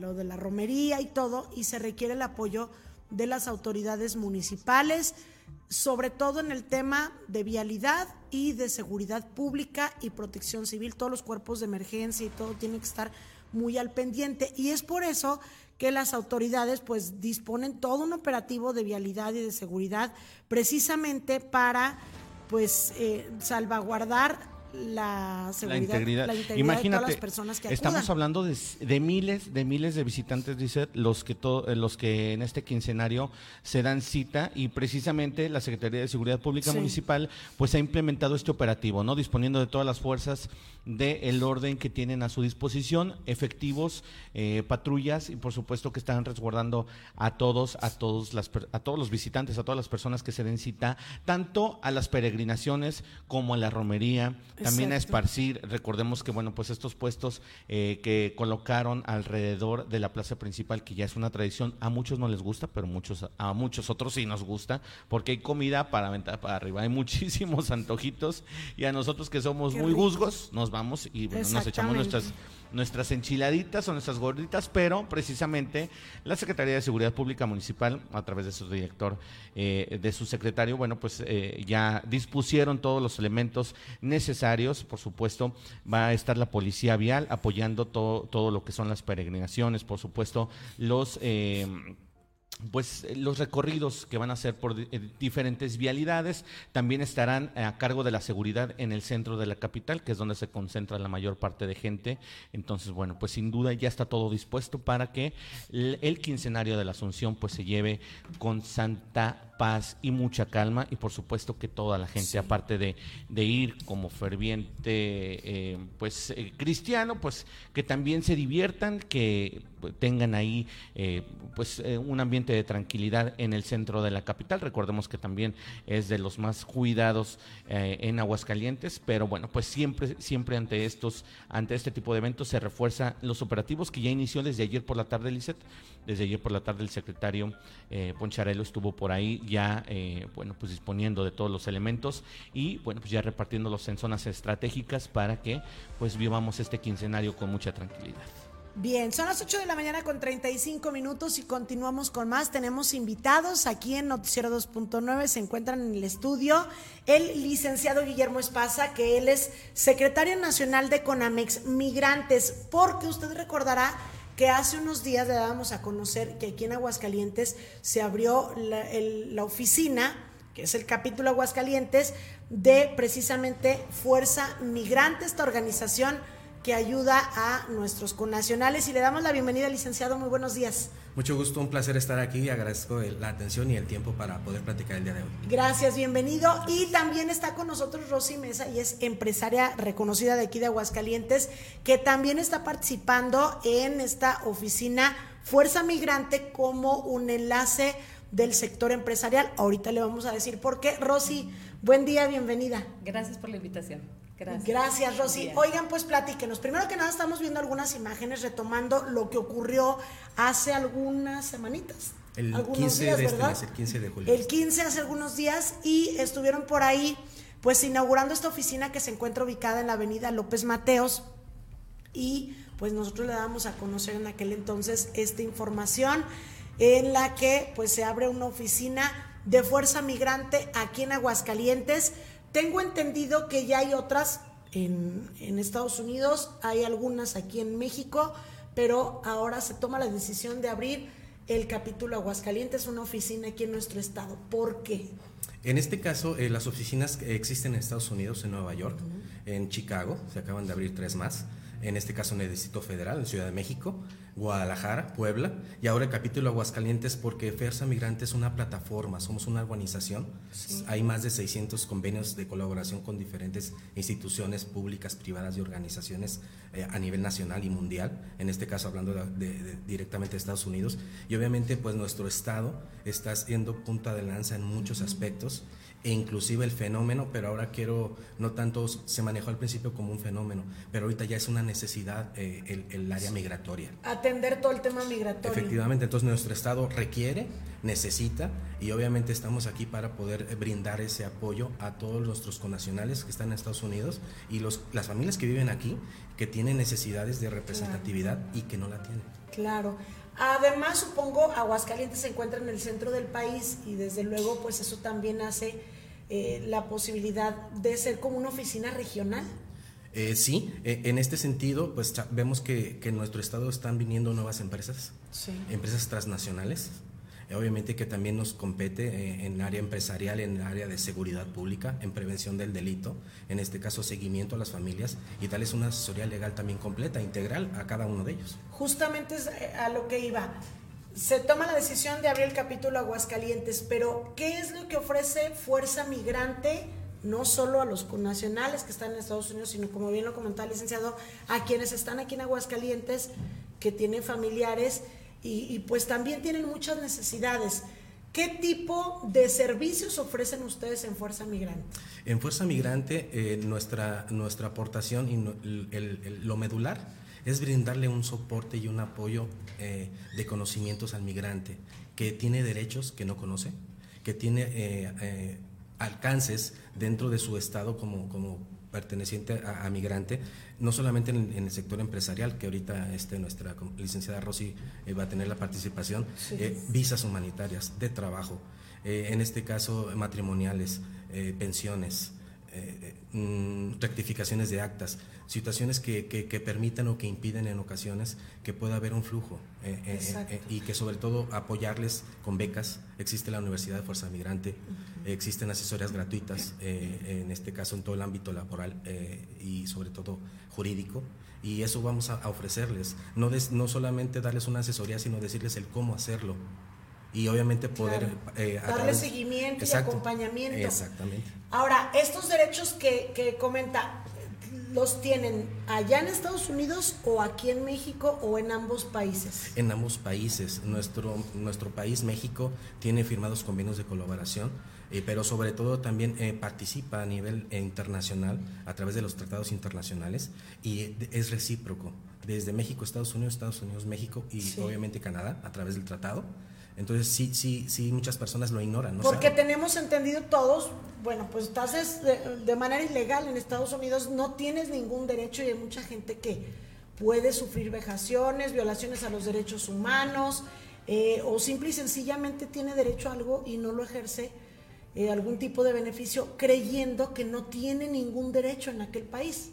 lo, de la romería y todo, y se requiere el apoyo de las autoridades municipales, sobre todo en el tema de vialidad y de seguridad pública y protección civil. Todos los cuerpos de emergencia y todo tiene que estar muy al pendiente. Y es por eso que las autoridades pues disponen todo un operativo de vialidad y de seguridad precisamente para pues eh, salvaguardar la seguridad, la integridad, la integridad Imagínate, de todas las personas que estamos acudan. hablando de, de, miles, de miles de visitantes, dice, los que to, los que en este quincenario se dan cita y precisamente la Secretaría de Seguridad Pública Sí. Municipal pues ha implementado este operativo, ¿no? Disponiendo de todas las fuerzas del orden que tienen a su disposición, efectivos, eh, patrullas y por supuesto que están resguardando a todos, a todos las a todos los visitantes, a todas las personas que se den cita, tanto a las peregrinaciones como a la romería, también a esparcir. Recordemos que, bueno, pues estos puestos eh, que colocaron alrededor de la plaza principal, que ya es una tradición, a muchos no les gusta, pero muchos, a muchos otros sí nos gusta, porque hay comida para aventar para arriba, hay [LAUGHS] muchísimos antojitos, y a nosotros que somos Qué muy gusgos, nos vamos y bueno, nos echamos nuestras nuestras enchiladitas o nuestras gorditas, pero precisamente la Secretaría de Seguridad Pública Municipal, a través de su director, eh, de su secretario, bueno, pues eh, ya dispusieron todos los elementos necesarios. Por supuesto, va a estar la Policía Vial apoyando todo, todo lo que son las peregrinaciones, por supuesto, los... eh, pues eh, los recorridos que van a hacer por eh, diferentes vialidades también estarán eh, a cargo de la seguridad en el centro de la capital, que es donde se concentra la mayor parte de gente. Entonces, bueno, pues sin duda ya está todo dispuesto para que el, el quincenario de la Asunción pues se lleve con santa paz y mucha calma y por supuesto que toda la gente, aparte de, de ir como ferviente eh, pues eh, cristiano, pues que también se diviertan, que tengan ahí eh, pues eh, un ambiente de tranquilidad en el centro de la capital. Recordemos que también es de los más cuidados en Aguascalientes, pero bueno, pues siempre, siempre ante estos, ante este tipo de eventos se refuerza los operativos que ya inició desde ayer por la tarde, Lizeth. Desde ayer por la tarde el secretario Poncharelo estuvo por ahí ya, eh, bueno, pues disponiendo de todos los elementos y bueno, pues ya repartiéndolos en zonas estratégicas para que pues vivamos este quincenario con mucha tranquilidad. Bien, son las 8 de la mañana con 35 minutos y continuamos con más. Tenemos invitados aquí en Noticiero 2.9. Se encuentran en el estudio el licenciado Guillermo Espasa, que él es secretario nacional de Conamex Migrantes, porque usted recordará que hace unos días le dábamos a conocer que aquí en Aguascalientes se abrió la, la oficina, que es el capítulo Aguascalientes, de precisamente Fuerza Migrante, esta organización que ayuda a nuestros connacionales. Y le damos la bienvenida, licenciado. Muy buenos días. Mucho gusto, un placer estar aquí y agradezco la atención y el tiempo para poder platicar el día de hoy. Gracias, bienvenido. Y también está con nosotros Rosy Mesa y es empresaria reconocida de aquí de Aguascalientes, que también está participando en esta oficina Fuerza Migrante como un enlace del sector empresarial. Ahorita le vamos a decir por qué. Rosy, buen día, bienvenida. Gracias por la invitación. Gracias. Gracias, Rosy. Oigan, pues platíquenos. Primero que nada, estamos viendo algunas imágenes retomando lo que ocurrió hace algunas semanitas. El 15 de este mes, el 15 de julio. El 15 hace algunos días y estuvieron por ahí, pues inaugurando esta oficina que se encuentra ubicada en la avenida López Mateos y pues nosotros le damos a conocer en aquel entonces esta información en la que pues se abre una oficina de fuerza migrante aquí en Aguascalientes tengo entendido que ya hay otras en, Estados Unidos, hay algunas aquí en México, pero ahora se toma la decisión de abrir el capítulo Aguascalientes, una oficina aquí en nuestro estado. ¿Por qué? En este caso, eh, las oficinas existen en Estados Unidos, en Nueva York, en Chicago, se acaban de abrir tres más en este caso en el Distrito Federal, en Ciudad de México, Guadalajara, Puebla, y ahora el capítulo Aguascalientes porque FERSA Migrante es una plataforma, somos una organización, hay más de 600 convenios de colaboración con diferentes instituciones públicas, privadas y organizaciones eh, a nivel nacional y mundial, en este caso hablando directamente de Estados Unidos, y obviamente pues nuestro Estado está siendo punta de lanza en muchos aspectos e inclusive el fenómeno, pero ahora quiero, no tanto se manejó al principio como un fenómeno, pero ahorita ya es una necesidad eh, el, área migratoria. Atender todo el tema migratorio. Efectivamente, entonces nuestro Estado requiere, necesita y obviamente estamos aquí para poder brindar ese apoyo a todos nuestros conacionales que están en Estados Unidos y los, las familias que viven aquí, que tienen necesidades de representatividad y que no la tienen. Claro. Además, supongo, Aguascalientes se encuentra en el centro del país y desde luego, pues eso también hace eh, la posibilidad de ser como una oficina regional. Eh, sí, eh, en este sentido, pues vemos que, que, en nuestro estado están viniendo nuevas empresas, empresas transnacionales, obviamente que también nos compete en área empresarial, en área de seguridad pública, en prevención del delito, en este caso seguimiento a las familias y darles una asesoría legal también completa, integral a cada uno de ellos. Justamente es a lo que iba se toma la decisión de abrir el capítulo Aguascalientes, pero ¿qué es lo que ofrece Fuerza Migrante? No solo a los connacionales que están en Estados Unidos, sino como bien lo comentaba el licenciado, a quienes están aquí en Aguascalientes, que tienen familiares y, pues también tienen muchas necesidades. ¿Qué tipo de servicios ofrecen ustedes en Fuerza Migrante? En Fuerza Migrante, eh, nuestra, nuestra aportación y lo medular es brindarle un soporte y un apoyo eh, de conocimientos al migrante que tiene derechos que no conoce, que tiene eh, eh, alcances dentro de su estado como, como perteneciente a, migrante, no solamente en, el sector empresarial, que ahorita este, nuestra licenciada Rosy va a tener la participación, visas humanitarias de trabajo, en este caso matrimoniales, pensiones, mm, rectificaciones de actas, situaciones que, que, permitan o que impiden en ocasiones que pueda haber un flujo eh, eh, eh, y que sobre todo apoyarles con becas. Existe la Universidad de Fuerza Migrante, existen asesorías gratuitas, en este caso en todo el ámbito laboral y sobre todo jurídico. Y eso vamos a, ofrecerles, no, no solamente darles una asesoría, sino decirles el cómo hacerlo y obviamente poder darle seguimiento y acompañamiento. Exactamente. Ahora, estos derechos que, que comenta, los tienen allá en Estados Unidos o aquí en México o en ambos países? En ambos países. Nuestro, nuestro país, México, tiene firmados convenios de colaboración, eh, pero sobre todo también eh, participa a nivel eh, internacional a través de los tratados internacionales y es recíproco. Desde México, Estados Unidos, Estados Unidos, México y obviamente Canadá a través del tratado. Entonces sí, sí, sí, muchas personas lo ignoran. Porque tenemos entendido todos, bueno, pues estás de, manera ilegal en Estados Unidos, no tienes ningún derecho y hay mucha gente que puede sufrir vejaciones, violaciones a los derechos humanos, eh, o simple y sencillamente tiene derecho a algo y no lo ejerce eh, algún tipo de beneficio creyendo que no tiene ningún derecho en aquel país.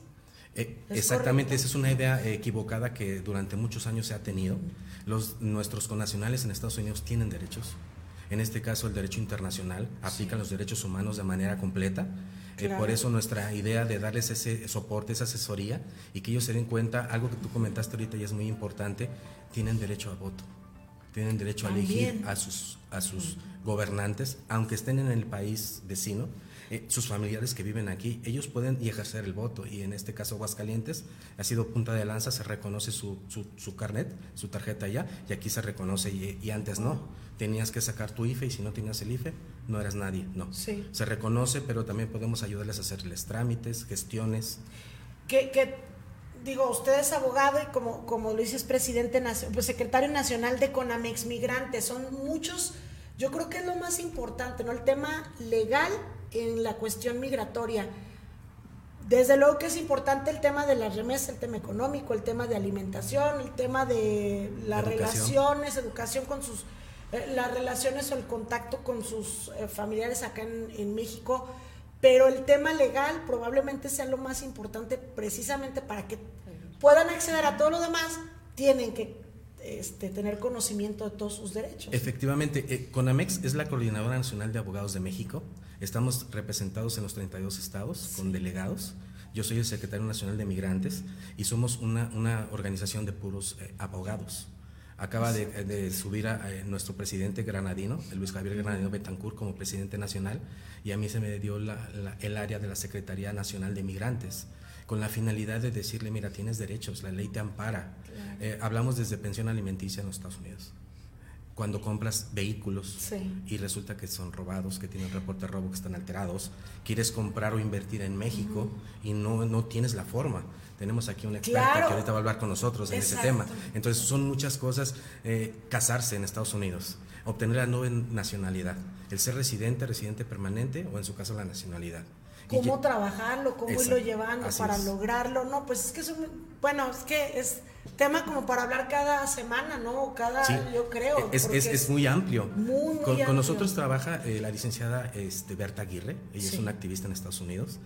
Eh, exactamente, esa es una idea equivocada que durante muchos años se ha tenido. Los, nuestros connacionales en Estados Unidos tienen derechos. en este caso el derecho internacional, aplican los derechos humanos de manera completa. Eh, por eso nuestra idea de darles ese soporte, esa asesoría y que ellos se den cuenta, algo que tú comentaste ahorita y es muy importante, tienen derecho a voto, tienen derecho a elegir a sus, a sus gobernantes, aunque estén en el país vecino, eh, sus familiares que viven aquí, ellos pueden y ejercer el voto. Y en este caso, Aguascalientes ha sido punta de lanza, se reconoce su, su, carnet, su tarjeta ya, y aquí se reconoce, y, antes no. Tenías que sacar tu IFE y si no tenías el IFE, no eras nadie, no. Sí. Se reconoce, pero también podemos ayudarles a hacerles trámites, gestiones. Que, que digo, usted es abogado y como, como lo dices, presidente, pues, secretario nacional de Conamex Migrantes, son muchos, yo creo que es lo más importante, ¿no? El tema legal en la cuestión migratoria. Desde luego que es importante el tema de las remesas, el tema económico, el tema de alimentación, el tema de las relaciones, educación con sus, eh, las relaciones o el contacto con sus eh, familiares acá en, en, México, pero el tema legal probablemente sea lo más importante precisamente para que puedan acceder a todo lo demás, tienen que este, tener conocimiento de todos sus derechos. Efectivamente, eh, CONAMEX es la Coordinadora Nacional de Abogados de México. Estamos representados en los 32 estados con delegados. Yo soy el secretario nacional de Migrantes y somos una, una organización de puros eh, abogados. Acaba de, subir a, nuestro presidente granadino, Luis Javier Granadino Betancourt, como presidente nacional, y a mí se me dio el área de la Secretaría Nacional de Migrantes con la finalidad de decirle, mira, tienes derechos, la ley te ampara. Eh, hablamos desde pensión alimenticia en los Estados Unidos. Cuando compras vehículos y resulta que son robados, que tienen reporte de robo, que están alterados, quieres comprar o invertir en México y no, no tienes la forma. Tenemos aquí una experta que ahorita va a hablar con nosotros en ese tema. Entonces son muchas cosas, eh, casarse en Estados Unidos, obtener la nueva nacionalidad, el ser residente, residente permanente o en su caso la nacionalidad cómo trabajarlo, cómo irlo llevando para lograrlo, ¿no? Pues es que es bueno, es que es tema como para hablar cada semana, ¿no? Cada, yo creo. Es, es, muy amplio. con, nosotros trabaja eh, la licenciada este, Berta Aguirre, ella es una activista en Estados Unidos.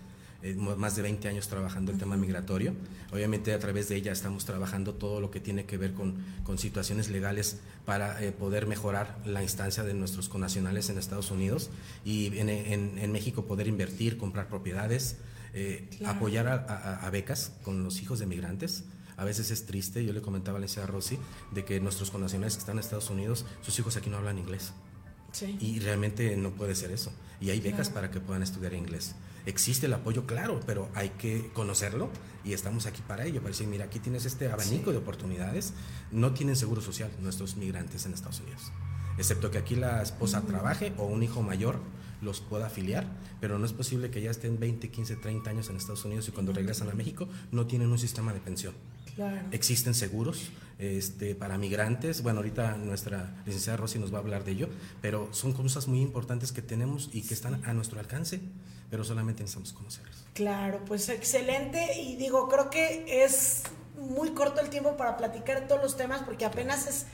Eh, más de 20 años trabajando el tema migratorio. Obviamente a través de ella estamos trabajando todo lo que tiene que ver con, con situaciones legales para eh, poder mejorar la instancia de nuestros conacionales en Estados Unidos y en, en, México poder invertir, comprar propiedades, eh, apoyar a, becas con los hijos de migrantes. A veces es triste, yo le comentaba a la Rossi, de que nuestros conacionales que están en Estados Unidos, sus hijos aquí no hablan inglés. Y realmente no puede ser eso. Y hay becas para que puedan estudiar inglés. Existe el apoyo, claro, pero hay que conocerlo y estamos aquí para ello, para decir, mira, aquí tienes este abanico de oportunidades. No tienen seguro social nuestros migrantes en Estados Unidos, excepto que aquí la esposa trabaje o un hijo mayor los pueda afiliar, pero no es posible que ya estén 20, 15, 30 años en Estados Unidos y cuando regresan a México no tienen un sistema de pensión. Existen seguros este, para migrantes. Bueno, ahorita nuestra licenciada Rosy nos va a hablar de ello, pero son cosas muy importantes que tenemos y que están a nuestro alcance, pero solamente necesitamos conocerlos. Claro, pues excelente. Y digo, creo que es muy corto el tiempo para platicar todos los temas porque apenas es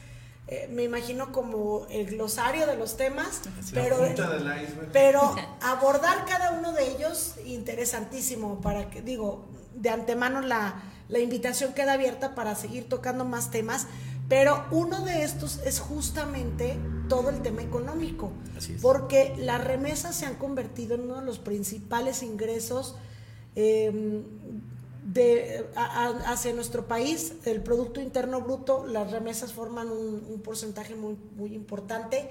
eh, me imagino como el glosario de los temas, pero, pero [LAUGHS] abordar cada uno de ellos interesantísimo para que digo de antemano la, la invitación queda abierta para seguir tocando más temas, pero uno de estos es justamente todo el tema económico, porque las remesas se han convertido en uno de los principales ingresos em, de, hacia nuestro país. El Producto Interno Bruto, las remesas forman un, un porcentaje muy, muy importante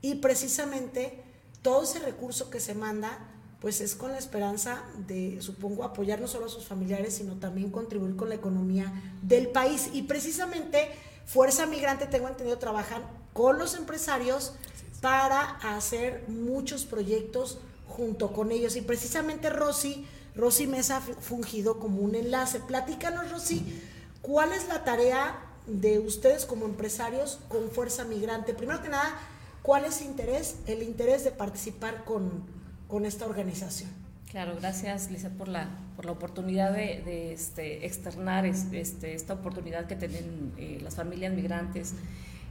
y precisamente todo ese recurso que se manda pues es con la esperanza de, supongo, apoyar no solo a sus familiares, sino también contribuir con la economía del país. Y precisamente Fuerza Migrante, tengo entendido, trabajan con los empresarios para hacer muchos proyectos junto con ellos. Y precisamente Rosy, Rosy Mesa ha fungido como un enlace. Platícanos, Rosy, ¿cuál es la tarea de ustedes como empresarios con Fuerza Migrante? Primero que nada, ¿cuál es el interés? El interés de participar con con esta organización. Claro, gracias Lisa por la, por la oportunidad de, este, externar este, esta oportunidad que tienen eh, las familias migrantes.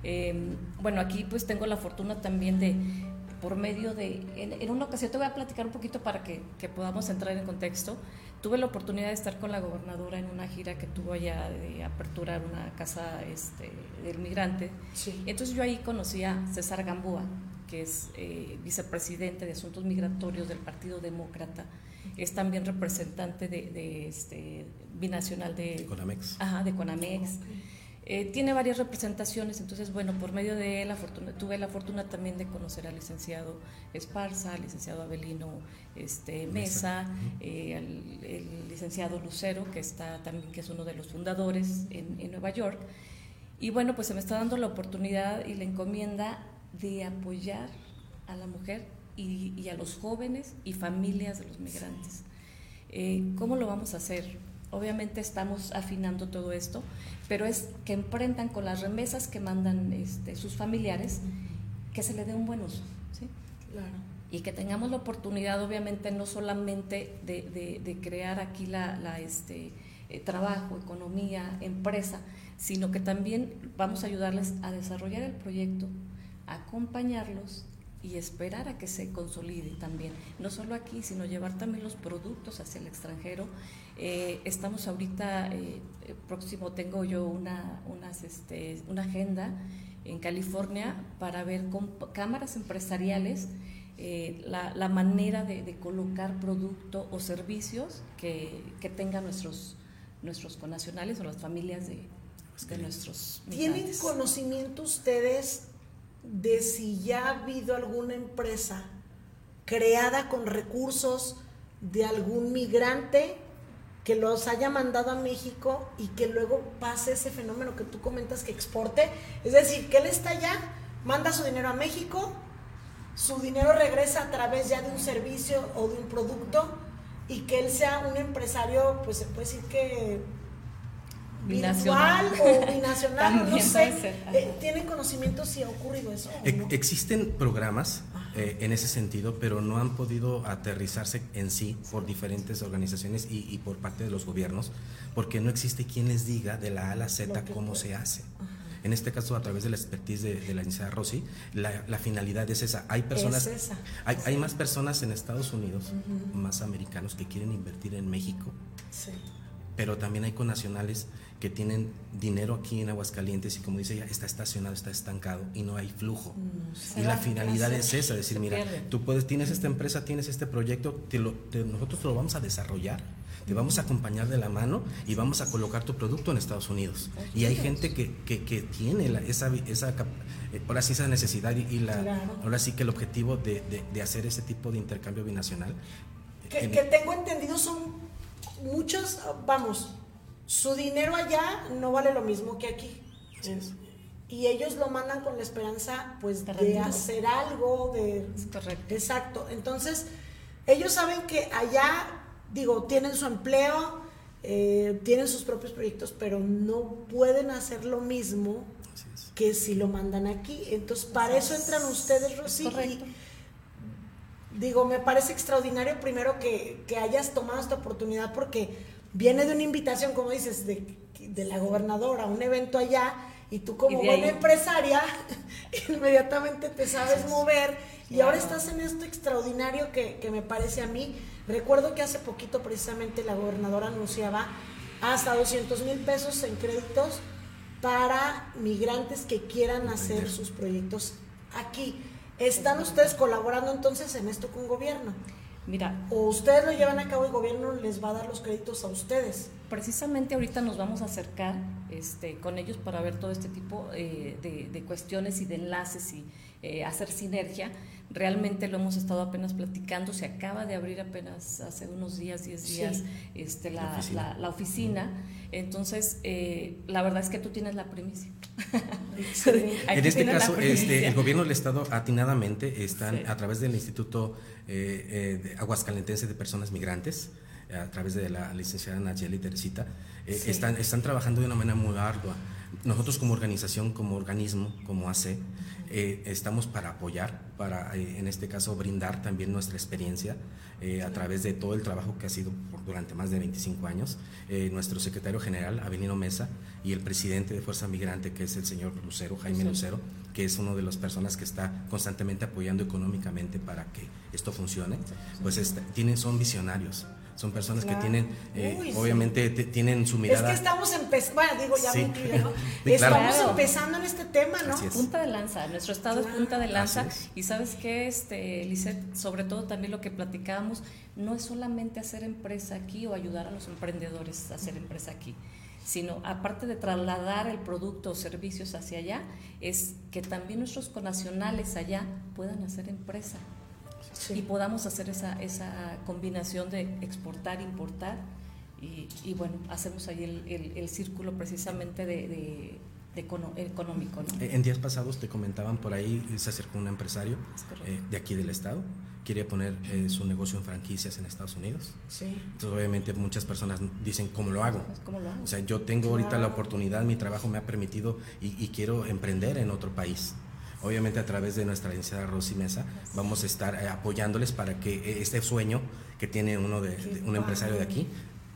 Em, bueno, aquí pues tengo la fortuna también de, por medio de, en, una ocasión te voy a platicar un poquito para que, que, podamos entrar en contexto. Tuve la oportunidad de estar con la gobernadora en una gira que tuvo allá de aperturar una casa este, del migrante. Entonces yo ahí conocí a César Gambúa, que es eh, vicepresidente de Asuntos Migratorios del Partido Demócrata, es también representante de, este, binacional de, Conamex. Ajá, de Conamex. Eh, tiene varias representaciones, entonces, bueno, por medio de él tuve la fortuna también de conocer al licenciado Esparza, al licenciado Abelino este, Mesa, eh, el licenciado Lucero, que, está también, que es uno de los fundadores en, Nueva York. Y bueno, pues se me está dando la oportunidad y la encomienda de apoyar a la mujer y, a los jóvenes y familias de los migrantes. Eh, ¿Cómo lo vamos a hacer? Obviamente estamos afinando todo esto, pero es que emprendan con las remesas que mandan este, sus familiares, que se le dé un buen uso. ¿sí? Claro. Y que tengamos la oportunidad, obviamente, no solamente de, crear aquí la, este, eh, trabajo, economía, empresa, sino que también vamos a ayudarles a desarrollar el proyecto, acompañarlos y esperar a que se consolide también, no solo aquí, sino llevar también los productos hacia el extranjero. Eh, estamos ahorita, eh, próximo tengo yo una, unas, este, una agenda en California para ver con cámaras empresariales eh, la, manera de, colocar producto o servicios que, que tengan nuestros, nuestros conacionales o las familias de, de nuestros. ¿Tienen conocimiento ustedes de si ya ha habido alguna empresa creada con recursos de algún migrante que los haya mandado a México y que luego pase ese fenómeno que tú comentas que exporte. Es decir, que él está allá, manda su dinero a México, su dinero regresa a través ya de un servicio o de un producto y que él sea un empresario, pues se puede decir que binacional o binacional, no sé. Eh, ¿Tienen conocimiento si ha ocurrido eso? Existen programas eh, en ese sentido, pero no han podido aterrizarse en sí por diferentes organizaciones y, por parte de los gobiernos, porque no existe quien les diga de la A a la Z cómo se hace. En este caso, a través de la expertise de, la licenciada Rossi, la, finalidad es esa. Hay personas, Hay, hay, más personas en Estados Unidos, más americanos, que quieren invertir en México. Sí. Pero también hay connacionales que tienen dinero aquí en Aguascalientes y como dice ella, está estacionado, está estancado y no hay flujo. Mm, y la finalidad es [LAUGHS] esa, decir, mira, tú puedes, tienes esta empresa, tienes este proyecto, te lo, nosotros te lo vamos a desarrollar, te vamos a acompañar de la mano y vamos a colocar tu producto en Estados Unidos. Y hay gente que, que, tiene esa, esa, eh, ahora sí esa necesidad y, la, ahora sí que el objetivo de, de, hacer ese tipo de intercambio binacional. Que, que tengo entendido son muchos, vamos, su dinero allá no vale lo mismo que aquí. Y ellos lo mandan con la esperanza, pues, de hacer algo, de... correcto. Exacto. Entonces, ellos saben que allá, digo, tienen su empleo, eh, tienen sus propios proyectos, pero no pueden hacer lo mismo que si lo mandan aquí. Entonces, para eso entran ustedes, Rosy. Digo, me parece extraordinario primero que, que hayas tomado esta oportunidad porque viene de una invitación, como dices, de, la gobernadora, un evento allá, y tú como buena empresaria, [LAUGHS] inmediatamente te sabes mover, y ahora estás en esto extraordinario que, me parece a mí. Recuerdo que hace poquito precisamente la gobernadora anunciaba hasta 200 mil pesos en créditos para migrantes que quieran hacer sus proyectos aquí. ¿Están ustedes colaborando entonces en esto con gobierno? Mira, o ustedes lo llevan a cabo y el gobierno les va a dar los créditos a ustedes. Precisamente ahorita nos vamos a acercar este, con ellos para ver todo este tipo eh, de, cuestiones y de enlaces y eh, hacer sinergia. Realmente lo hemos estado apenas platicando, se acaba de abrir apenas hace unos días, 10 días, este, la, la, oficina. Entonces, eh, la verdad es que tú tienes la primicia. en este caso, este, el gobierno del Estado atinadamente están a través del Instituto eh, eh, Aguascalentense de Personas Migrantes, a través de la licenciada Nayeli Teresita, están, están trabajando de una manera muy ardua. Nosotros como organización, como organismo, como AC, eh, estamos para apoyar, para eh, en este caso brindar también nuestra experiencia eh, a través de todo el trabajo que ha sido durante más de 25 años. nuestro secretario general, Avelino Mesa, y el presidente de Fuerza Migrante, que es el señor Lucero, Jaime Lucero, que es una de las personas que está constantemente apoyando económicamente para que esto funcione, pues tienen, son visionarios son personas que tienen, eh, obviamente, tienen su mirada. Es que estamos empezando, bueno, digo, ya me incluyo, [LAUGHS] Estamos empezando en este tema, ¿no? Punta de lanza, nuestro estado es punta de lanza. Y sabes qué, este, Lisette, sobre todo también lo que platicábamos, no es solamente hacer empresa aquí o ayudar a los emprendedores a hacer empresa aquí sino aparte de trasladar el producto o servicios hacia allá, es que también nuestros conacionales allá puedan hacer empresa y podamos hacer esa, esa combinación de exportar, importar y, bueno, hacemos ahí el, el, círculo precisamente de, económico. En días pasados te comentaban por ahí, se acercó un empresario eh, de aquí del estado quiere poner eh, su negocio en franquicias en Estados Unidos. Sí. Entonces, obviamente, muchas personas dicen, ¿cómo lo hago? Pues, ¿Cómo lo hago? O sea, yo tengo ahorita la oportunidad, mi trabajo me ha permitido y, quiero emprender en otro país. Obviamente, a través de nuestra licenciada Rosy Mesa, vamos a estar eh, apoyándoles para que eh, este sueño que tiene uno de, un empresario de aquí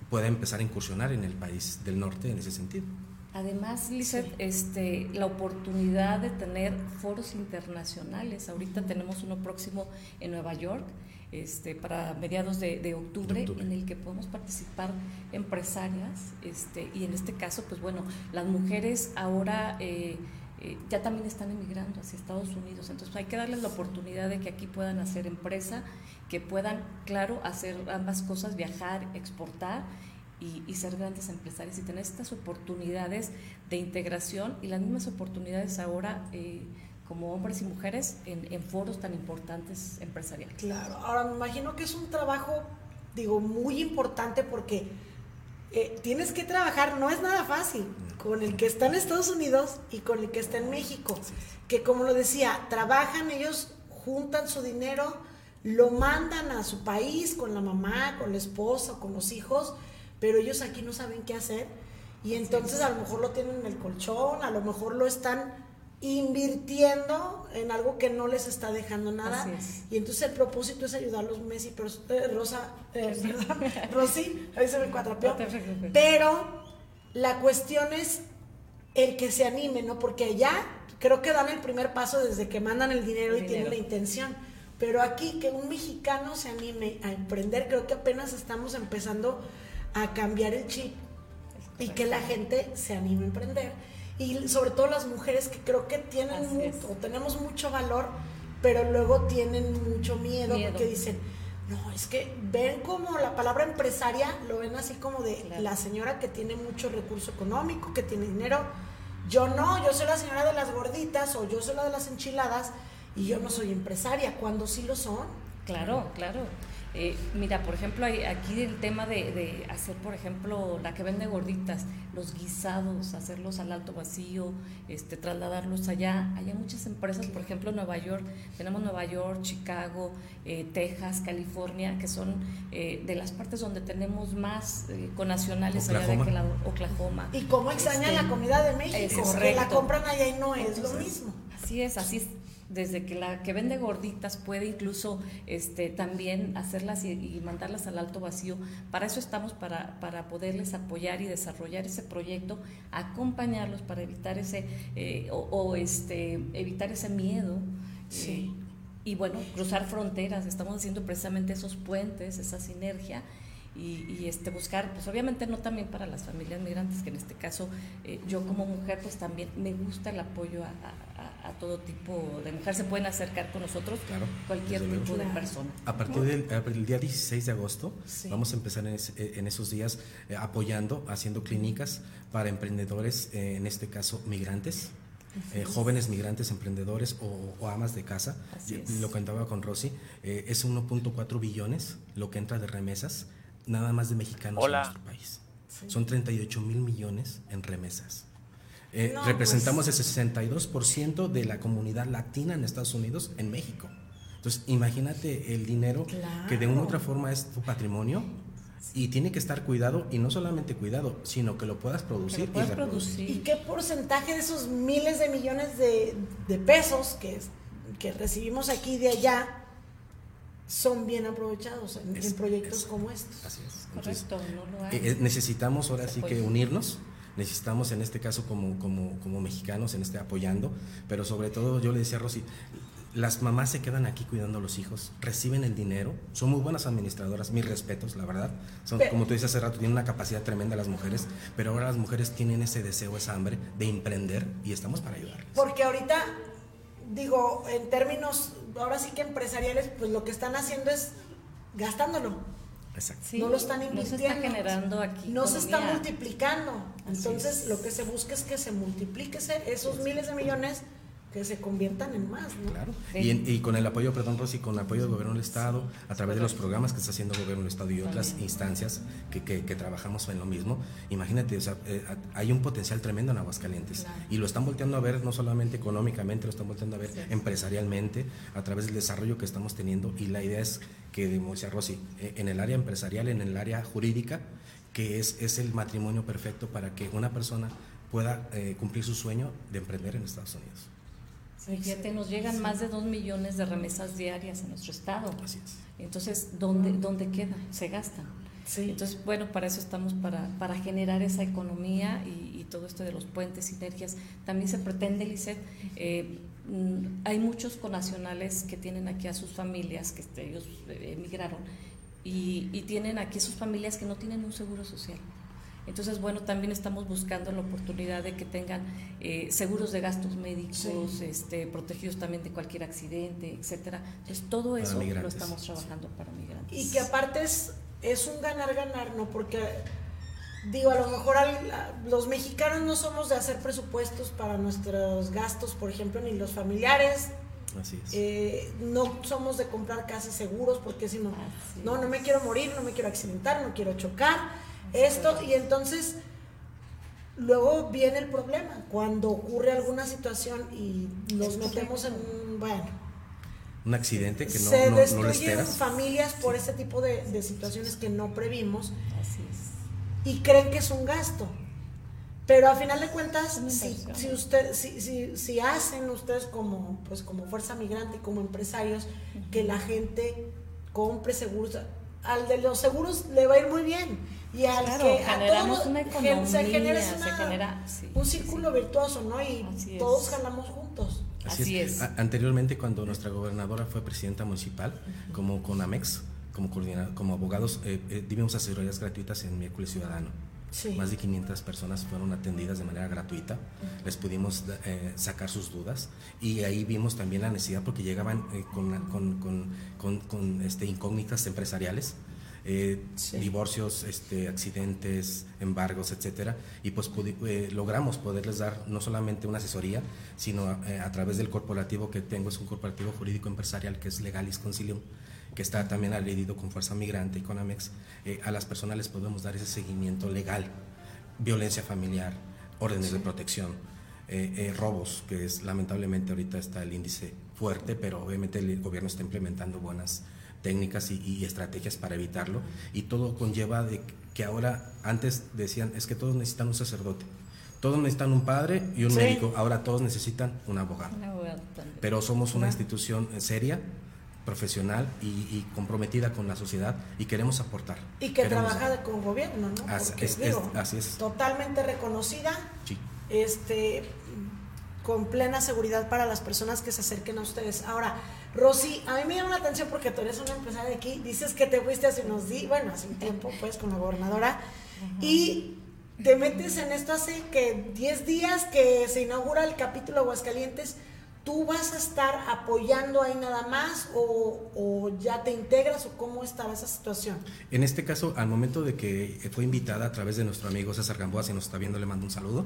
pueda empezar a incursionar en el país del norte en ese sentido. Además, Lizeth, este, la oportunidad de tener foros internacionales. Ahorita tenemos uno próximo en Nueva York, este, para mediados de, octubre, en el que podemos participar empresarias, este, y en este caso, pues bueno, las mujeres ahora eh, eh, ya también están emigrando hacia Estados Unidos, entonces hay que darles la oportunidad de que aquí puedan hacer empresa, que puedan, claro, hacer ambas cosas, viajar, exportar y, ser grandes empresarios y tener estas oportunidades de integración y las mismas oportunidades ahora eh, como hombres y mujeres en, foros tan importantes empresariales. Claro, ahora me imagino que es un trabajo, digo, muy importante porque eh, tienes que trabajar, no es nada fácil, con el que está en Estados Unidos y con el que está en México, que como lo decía, trabajan ellos, juntan su dinero, lo mandan a su país con la mamá, con la esposa, con los hijos, pero ellos aquí no saben qué hacer y entonces a lo mejor lo tienen en el colchón, a lo mejor lo están invirtiendo en algo que no les está dejando nada. Y entonces el propósito es ayudarlos, Messi, pero, eh, Rosa, eh, [LAUGHS] Rosy, ahí se me cuatrapeó. pero la cuestión es el que se anime, ¿no? Porque allá creo que dan el primer paso desde que mandan el dinero y tienen la intención. Pero aquí que un mexicano se anime a emprender, creo que apenas estamos empezando a cambiar el chip y que la gente se anime a emprender. Y sobre todo las mujeres que creo que tienen mucho, tenemos mucho valor, pero luego tienen mucho miedo, porque dicen, no, es que ven como la palabra empresaria, lo ven así como de la señora que tiene mucho recurso económico, que tiene dinero. Yo no, yo soy la señora de las gorditas o yo soy la de las enchiladas y yo no soy empresaria, cuando sí lo son. Claro, claro. Eh, mira, por ejemplo, aquí el tema de, hacer, por ejemplo, la que vende gorditas, los guisados, hacerlos al alto vacío, este, trasladarlos allá. Hay muchas empresas, por ejemplo, Nueva York, tenemos Nueva York, Chicago, eh, Texas, California, que son eh, de las partes donde tenemos más conacionales allá de aquel lado, Oklahoma. Y cómo extrañan la este, comida de México, que la compran allá y no es lo mismo. Así es, así es desde que la que vende gorditas puede incluso este, también hacerlas y, mandarlas al alto vacío. Para eso estamos, para, para poderles apoyar y desarrollar ese proyecto, acompañarlos para evitar ese, eh, o, este, evitar ese miedo. Sí. Eh, y bueno, cruzar fronteras, estamos haciendo precisamente esos puentes, esa sinergia. Y, este buscar, pues obviamente no también para las familias migrantes, que en este caso eh, yo como mujer pues también me gusta el apoyo a, a todo tipo de mujer se pueden acercar con nosotros, cualquier tipo de persona. A partir del, día 16 de agosto vamos a empezar en, esos días eh, apoyando, haciendo clínicas para emprendedores, eh, en este caso migrantes. Eh, jóvenes migrantes emprendedores o, amas de casa. Lo contaba con Rosy, es 1.4 billones lo que entra de remesas, nada más de mexicanos en nuestro país. Son 38 mil millones en remesas. Eh, pues. representamos el 62% de la comunidad latina en Estados Unidos, en México. Entonces, imagínate el dinero que de una u otra forma es tu patrimonio y tiene que estar cuidado y no solamente cuidado, sino que lo puedas producir y producir. ¿Y qué porcentaje de esos miles de millones de, pesos que, que recibimos aquí y de allá son bien aprovechados en, proyectos como estos? Así es. Correcto, no lo hay. Eh, necesitamos ahora sí que unirnos necesitamos en este caso como, como, como mexicanos, en este apoyando, pero sobre todo yo le decía a Rosy, las mamás se quedan aquí cuidando a los hijos, reciben el dinero, son muy buenas administradoras, mis respetos, la verdad. Son, como tú dices hace rato, tienen una capacidad tremenda las mujeres, pero ahora las mujeres tienen ese deseo, esa hambre de emprender y estamos para ayudarles. Porque ahorita, digo, en términos, ahora sí que empresariales, pues lo que están haciendo es gastándolo. Exacto. no lo están invirtiendo. No se está generando aquí. No se está multiplicando. Entonces, lo que se busca es que se multiplique esos miles de millones que se conviertan en más. ¿no? Claro. Y, con el apoyo, perdón, Rosy, con el apoyo del gobierno del Estado, a través de los programas que está haciendo el gobierno del Estado y otras instancias que, que, trabajamos en lo mismo, imagínate, o sea, eh, hay un potencial tremendo en Aguascalientes y lo están volteando a ver no solamente económicamente, lo están volteando a ver empresarialmente a través del desarrollo que estamos teniendo y la idea es que, decía Rosy, eh, en el área empresarial, en el área jurídica, que es, es el matrimonio perfecto para que una persona pueda eh, cumplir su sueño de emprender en Estados Unidos. Fíjate, nos llegan más de dos millones de remesas diarias en nuestro estado. Así es. Entonces, ¿dónde, ¿dónde queda? Se gastan. Sí. Entonces, bueno, para eso estamos, para, para generar esa economía y, todo esto de los puentes, sinergias. También se pretende, Lisset, eh, hay muchos conacionales que tienen aquí a sus familias, que este, ellos eh, emigraron, y, y tienen aquí sus familias que no tienen un seguro social. Entonces, bueno, también estamos buscando la oportunidad de que tengan eh, seguros de gastos médicos, este, protegidos también de cualquier accidente, etcétera. Entonces, todo eso lo estamos trabajando para migrantes. Y que aparte es, es un ganar-ganar, ¿no? Porque, digo, a lo mejor los mexicanos no somos de hacer presupuestos para nuestros gastos, por ejemplo, ni los familiares, Así es. Eh, no somos de comprar casi seguros porque si no, no, no me quiero morir, no me quiero accidentar, no quiero chocar. Esto, y entonces luego viene el problema, cuando ocurre alguna situación y nos metemos en un, bueno, un accidente que no, se no, destruyen familias por ese tipo de, situaciones que no previmos y creen que es un gasto. Pero a final de cuentas, si, si, usted, si, si, si, hacen ustedes como, pues como fuerza migrante y como empresarios que la gente compre seguros, al de los seguros le va a ir muy bien y al que generamos una economía, se genera, un círculo virtuoso, ¿no? Y todos jalamos juntos. Así, es. Anteriormente, cuando nuestra gobernadora fue presidenta municipal, como con Amex, como, como abogados, eh, eh, dimos asesorías gratuitas en Miércoles Ciudadano. Más de 500 personas fueron atendidas de manera gratuita, les pudimos eh, sacar sus dudas. Y ahí vimos también la necesidad porque llegaban eh, con, con, con, con, este, incógnitas empresariales eh, divorcios, este, accidentes, embargos, etcétera, y pues eh, logramos poderles dar no solamente una asesoría, sino eh, a través del corporativo que tengo, es un corporativo jurídico empresarial que es Legalis Concilium, que está también agredido con Fuerza Migrante y con Amex, a las personas les podemos dar ese seguimiento legal, violencia familiar, órdenes de protección, robos, que es lamentablemente ahorita está el índice fuerte, pero obviamente el gobierno está implementando buenas técnicas y, estrategias para evitarlo. Y todo conlleva de que ahora antes decían es que todos necesitan un sacerdote todos necesitan un padre y un médico ahora todos necesitan un abogado, pero somos una institución seria profesional y, comprometida con la sociedad y queremos aportar. Y que trabaja con gobierno, ¿no? Así, es, así es. Totalmente reconocida. Este, con plena seguridad para las personas que se acerquen a ustedes. Ahora, Rosy, a mí me llama la atención porque tú eres una empresaria de aquí, dices que te fuiste hace unos días, bueno, hace un tiempo, pues, con la gobernadora, y te metes en esto hace que 10 días que se inaugura el capítulo Aguascalientes ¿Tú vas a estar apoyando ahí nada más o, ya te integras o cómo estaba esa situación? En este caso, al momento de que fue invitada a través de nuestro amigo César Gamboa, si nos está viendo, le mando un saludo.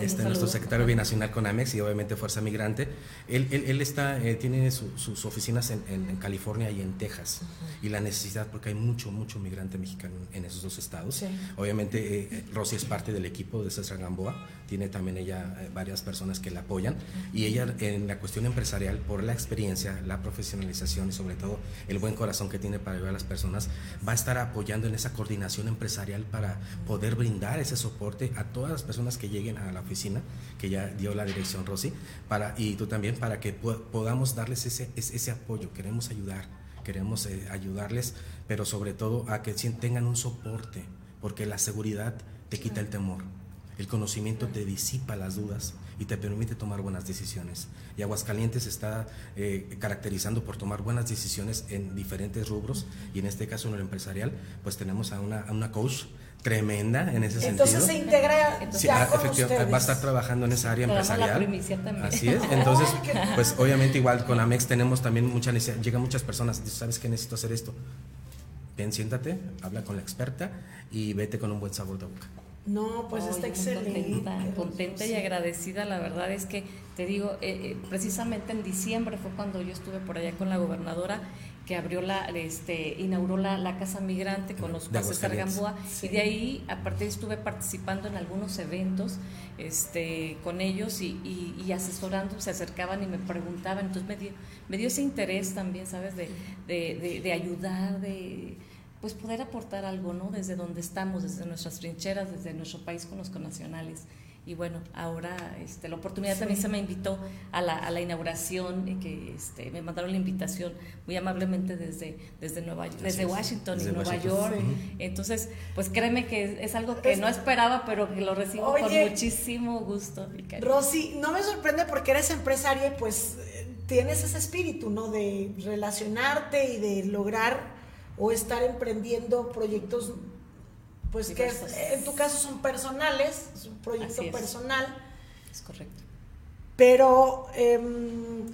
Este, nuestro secretario binacional con Amex y obviamente Fuerza Migrante. Él, él, está, eh, tiene sus oficinas en, California y en Texas. Y la necesidad, porque hay mucho, mucho migrante mexicano en esos dos estados. Obviamente, eh, Rosy es parte del equipo de César Gamboa. Tiene también ella eh, varias personas que la apoyan. Y ella en la cuestión empresarial, por la experiencia, la profesionalización y sobre todo el buen corazón que tiene para ayudar a las personas, va a estar apoyando en esa coordinación empresarial para poder brindar ese soporte a todas las personas que lleguen a la oficina, que ya dio la dirección Rosy, para, y tú también, para que podamos darles ese, ese apoyo. Queremos ayudar, queremos eh, ayudarles, pero sobre todo a que tengan un soporte, porque la seguridad te quita el temor El conocimiento te disipa las dudas y te permite tomar buenas decisiones. Y Aguascalientes está eh, caracterizando por tomar buenas decisiones en diferentes rubros y en este caso en el empresarial, pues tenemos a una, a una coach tremenda en ese sentido. Entonces se integra sí, ah, va a estar trabajando en esa área empresarial. Así es. Entonces, pues obviamente igual con Amex tenemos también mucha necesidad, llegan muchas personas, sabes que necesito hacer esto. Ven, siéntate, habla con la experta y vete con un buen sabor de boca. No, pues está excelente. Contenta, y agradecida, la verdad es que te digo, eh, eh, precisamente en diciembre fue cuando yo estuve por allá con la gobernadora que abrió la, este, inauguró la, la Casa Migrante con los jueces de Gamboa y de ahí aparte estuve participando en algunos eventos este, con ellos y, y, asesorando, se acercaban y me preguntaban, entonces me dio, me dio ese interés también, ¿sabes? De, de, de ayudar, de pues poder aportar algo, ¿no? Desde donde estamos, desde nuestras trincheras, desde nuestro país con los connacionales. Y bueno, ahora este, la oportunidad también se me invitó a la, a la inauguración, y que este, me mandaron la invitación muy amablemente desde, desde, Nueva, desde Washington y Nueva York. Entonces, pues créeme que es, algo que no esperaba, pero que lo recibo con muchísimo gusto. Rosy, no me sorprende porque eres empresaria y pues eh, tienes ese espíritu, ¿no? De relacionarte y de lograr o estar emprendiendo proyectos, pues que en tu caso son personales, es un proyecto personal. Es correcto. Pero em,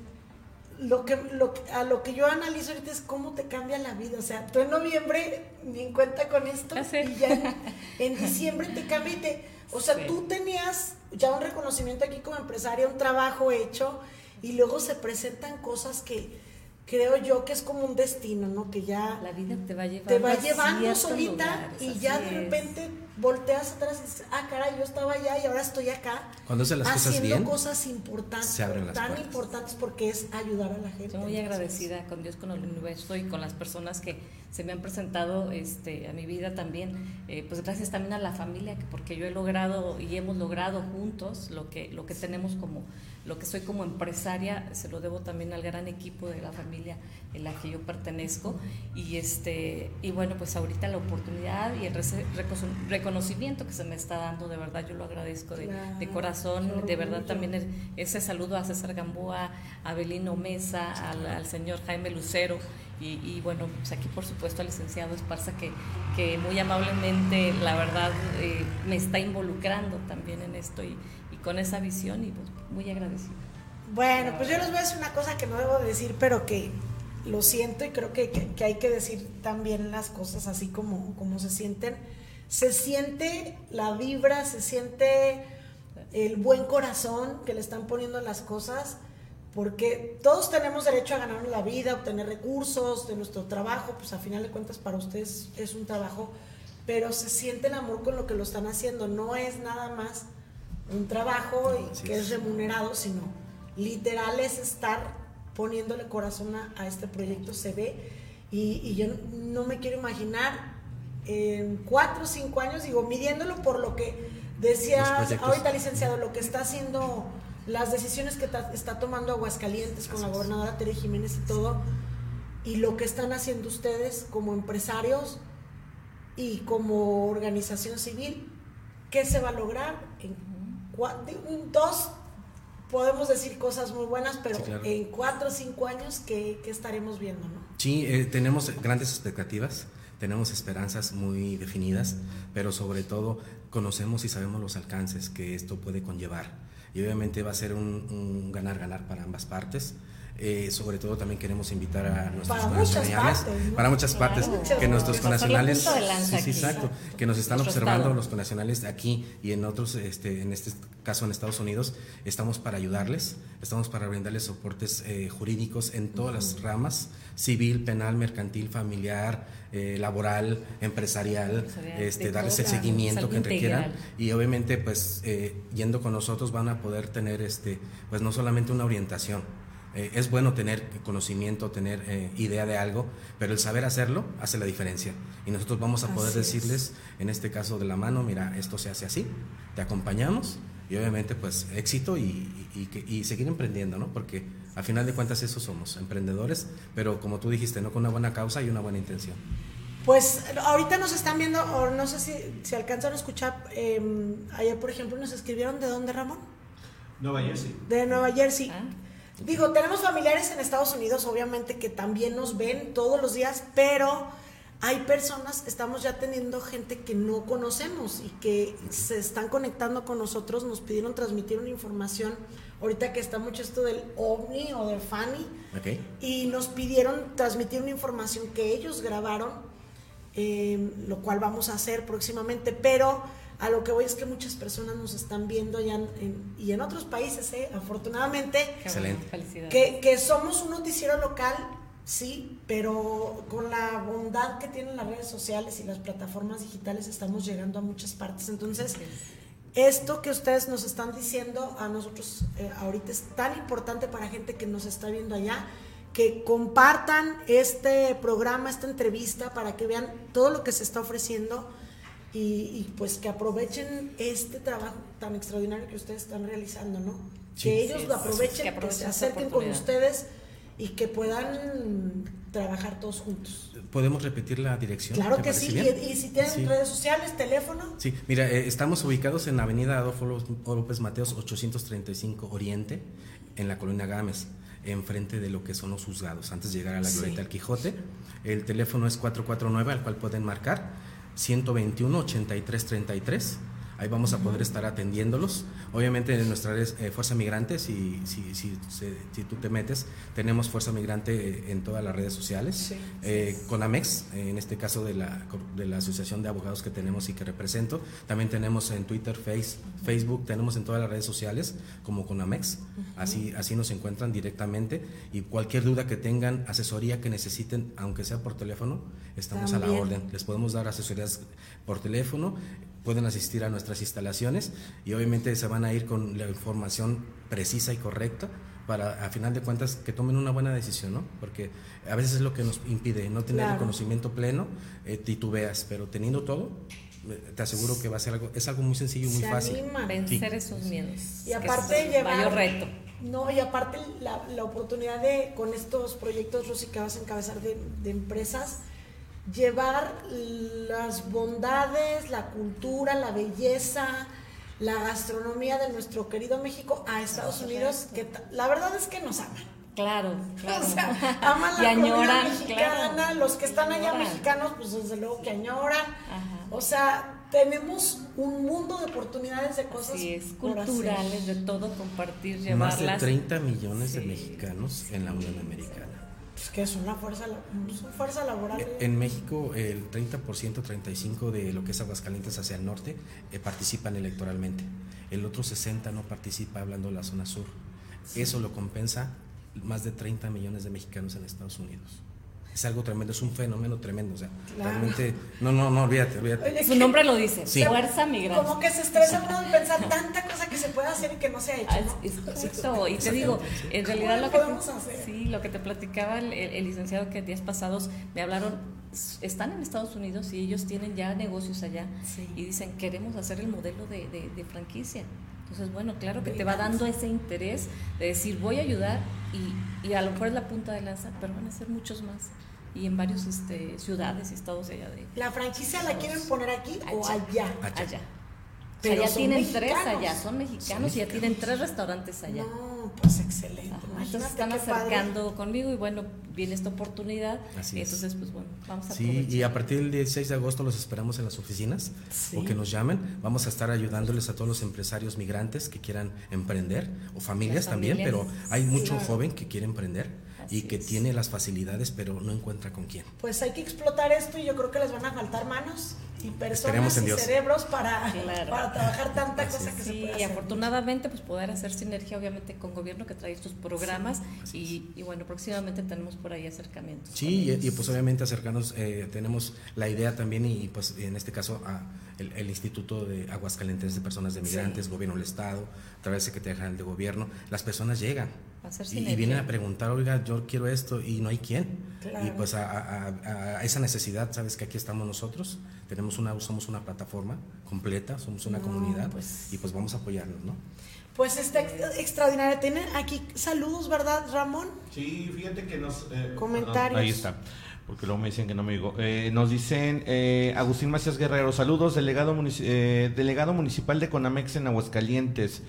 lo que, lo, a lo que yo analizo ahorita es cómo te cambia la vida. O sea, tú en noviembre ni en cuenta con esto y ya en, diciembre te cambia y te... O sea, tú tenías ya un reconocimiento aquí como empresaria, un trabajo hecho y luego se presentan cosas que creo yo que es como un destino, ¿no? Que ya la vida te va llevando, te va llevando solita y ya de repente volteas atrás y dices, ah, cara, yo estaba allá y ahora estoy acá. Cuando se las cosas bien, cosas importantes, se abren las tan importantes porque es ayudar a la gente. Estoy muy agradecida con Dios, con el universo y con las personas que se me han presentado este, a mi vida también. Eh, pues gracias también a la familia, porque yo he logrado y hemos logrado juntos lo que, lo que tenemos como lo que soy como empresaria se lo debo también al gran equipo de la familia en la que yo pertenezco y este y bueno pues ahorita la oportunidad y el reconocimiento que se me está dando de verdad yo lo agradezco de, corazón de verdad también ese saludo a César Gamboa a Belino Mesa al, señor Jaime Lucero y, bueno, pues aquí por supuesto al licenciado Esparza que, que muy amablemente, la verdad, eh, me está involucrando también en esto y, con esa visión y pues muy agradecido. Bueno, pues yo les voy a decir una cosa que no debo decir, pero que lo siento y creo que, que, hay que decir también las cosas así como, como se sienten. Se siente la vibra, se siente el buen corazón que le están poniendo las cosas, porque todos tenemos derecho a ganar la vida, obtener recursos de nuestro trabajo, pues a final de cuentas para ustedes es un trabajo, pero se siente el amor con lo que lo están haciendo, no es nada más un trabajo que es remunerado, sino literal es estar poniéndole corazón a, este proyecto, se ve, y, yo no me quiero imaginar en cuatro o cinco años, digo, midiéndolo por lo que decía ahorita licenciado, lo que está haciendo, las decisiones que está tomando Aguascalientes con la gobernadora Tere Jiménez y todo, y lo que están haciendo ustedes como empresarios y como organización civil, ¿qué se va a lograr? En dos podemos decir cosas muy buenas, pero en cuatro o cinco años, ¿qué, estaremos viendo? ¿no? Sí, eh, tenemos grandes expectativas, tenemos esperanzas muy definidas, pero sobre todo conocemos y sabemos los alcances que esto puede conllevar. Y obviamente va a ser un ganar-ganar para ambas partes. Eh, sobre todo también queremos invitar a nuestros para connacionales, para muchas partes, que nuestros connacionales, exacto, que nos están observando los connacionales aquí y en otros, este, en este caso en Estados Unidos, estamos para ayudarles, estamos para brindarles soportes eh, jurídicos en todas las ramas, civil, penal, mercantil, familiar, eh, laboral, empresarial, este, darles el seguimiento que requieran y obviamente pues yendo con nosotros van a poder tener este, pues no solamente una orientación, eh, es bueno tener conocimiento, tener eh, idea de algo, pero el saber hacerlo hace la diferencia. Y nosotros vamos a poder decirles, en este caso de la mano, mira, esto se hace así, te acompañamos y obviamente pues éxito y, y, seguir emprendiendo, ¿no? Porque al final de cuentas eso somos, emprendedores, pero como tú dijiste, ¿no? Con una buena causa y una buena intención. Pues ahorita nos están viendo, o no sé si, si alcanzan a escuchar, eh, ayer por ejemplo nos escribieron de dónde Ramón. Nueva Jersey. De Nueva Jersey. Ah. Digo, tenemos familiares en Estados Unidos, obviamente, que también nos ven todos los días, pero hay personas, estamos ya teniendo gente que no conocemos y que se están conectando con nosotros, nos pidieron transmitir una información, ahorita que está mucho esto del OVNI o del FANI, y nos pidieron transmitir una información que ellos grabaron, eh, lo cual vamos a hacer próximamente, pero a lo que voy es que muchas personas nos están viendo ya y en otros países, eh, afortunadamente, Excelente. Que, que somos un noticiero local Sí, pero con la bondad que tienen las redes sociales y las plataformas digitales estamos llegando a muchas partes. Entonces, esto que ustedes nos están diciendo a nosotros eh, ahorita es tan importante para gente que nos está viendo allá, que compartan este programa, esta entrevista, para que vean todo lo que se está ofreciendo y, pues que aprovechen este trabajo tan extraordinario que ustedes están realizando, ¿no? que ellos lo aprovechen, que, se acerquen con ustedes y que puedan trabajar todos juntos. ¿Podemos repetir la dirección? Claro que sí, y, si tienen redes sociales, teléfono. Sí, mira, eh, estamos ubicados en la avenida Adolfo López Mateos 835 Oriente, en la colonia Gámez, enfrente de lo que son los juzgados, antes de llegar a la Glorieta del Quijote. El teléfono es 449, al cual pueden marcar, 121 8333 ahí vamos a poder estar atendiéndolos. Obviamente en nuestra eh, Fuerza Migrante, si, si, si, si, tú te metes, tenemos Fuerza Migrante eh, en todas las redes sociales. Eh, con Amex, en este caso de la, de la asociación de abogados que tenemos y que represento, también tenemos en Twitter, face, Facebook, tenemos en todas las redes sociales como con Amex, así, así nos encuentran directamente y cualquier duda que tengan, asesoría que necesiten, aunque sea por teléfono, estamos a la orden. Les podemos dar asesorías por teléfono pueden asistir a nuestras instalaciones y obviamente se van a ir con la información precisa y correcta para a final de cuentas que tomen una buena decisión, ¿no? Porque a veces es lo que nos impide no tener el conocimiento pleno, eh, titubeas, pero teniendo todo, eh, te aseguro que va a ser algo, es algo muy sencillo y muy fácil. Vencer esos miedos. Y aparte llevar mayor reto. No, y aparte la, la, oportunidad de, con estos proyectos, Rosy, que vas a encabezar de, de empresas, llevar las bondades, la cultura, la belleza, la gastronomía de nuestro querido México a Estados Unidos, que la verdad es que nos aman. Claro, claro. [LAUGHS] O sea, aman la comida mexicana, los que están allá mexicanos, pues desde luego que añoran. O sea, tenemos un mundo de oportunidades de cosas culturales, de todo compartir, llevarlas. Más de 30 millones de mexicanos en la Unión Americana. Es que es una fuerza, fuerza laboral. En México el 30%, 35% de lo que es Aguascalientes hacia el norte eh, participan electoralmente. El otro 60% no participa hablando de la zona sur. Eso lo compensa más de 30 millones de mexicanos en Estados Unidos es algo tremendo, es un fenómeno tremendo. O sea, realmente, no, no, no, olvídate, olvídate. Su nombre lo dice, fuerza migrante. Como que se estresa uno de pensar tanta cosa que se puede hacer y que no se ha hecho. ¿no? y te digo, en realidad lo, que te, sí, lo que te platicaba el, licenciado que días pasados me hablaron, están en Estados Unidos y ellos tienen ya negocios allá y dicen, queremos hacer el modelo de, de, de franquicia. Entonces, bueno, claro que te va dando ese interés de decir, voy a ayudar y, y, a lo mejor es la punta de lanza, pero van a ser muchos más. Y en varias este, ciudades y estados allá de... ¿La franquicia la quieren poner aquí o allá? Allá. Pero ya tienen tres allá, son mexicanos, y ya tienen tres restaurantes allá. No, pues excelente. entonces están acercando conmigo y bueno, viene esta oportunidad. Así entonces, pues bueno, vamos a Sí, y a partir del 16 de agosto los esperamos en las oficinas o que nos llamen. Vamos a estar ayudándoles a todos los empresarios migrantes que quieran emprender o familias, también, pero hay mucho joven que quiere emprender y que tiene las facilidades, pero no encuentra con quién. Pues hay que explotar esto y yo creo que les van a faltar manos y personas y cerebros para, para trabajar tanta cosa que se puede Y afortunadamente pues poder hacer sinergia obviamente con gobierno que trae estos programas y, y, bueno, próximamente tenemos por ahí acercamientos. Sí, y, pues obviamente acercarnos, eh, tenemos la idea también y pues en este caso a el, Instituto de Aguascalientes de Personas de Migrantes, Gobierno del Estado, a través de Secretaría General de Gobierno, las personas llegan y, vienen a preguntar, oiga, yo quiero esto y no hay quién. Y pues a, esa necesidad, sabes que aquí estamos nosotros, tenemos una, somos una plataforma completa, somos una comunidad pues y pues vamos a apoyarnos, ¿no? Pues está extraordinario. Tienen aquí saludos, ¿verdad, Ramón? Sí, fíjate que nos... Eh, Comentarios. ahí está. porque luego me dicen que no me digo. Eh, nos dicen eh, Agustín Macías Guerrero, saludos, delegado, eh, delegado municipal de Conamex en Aguascalientes.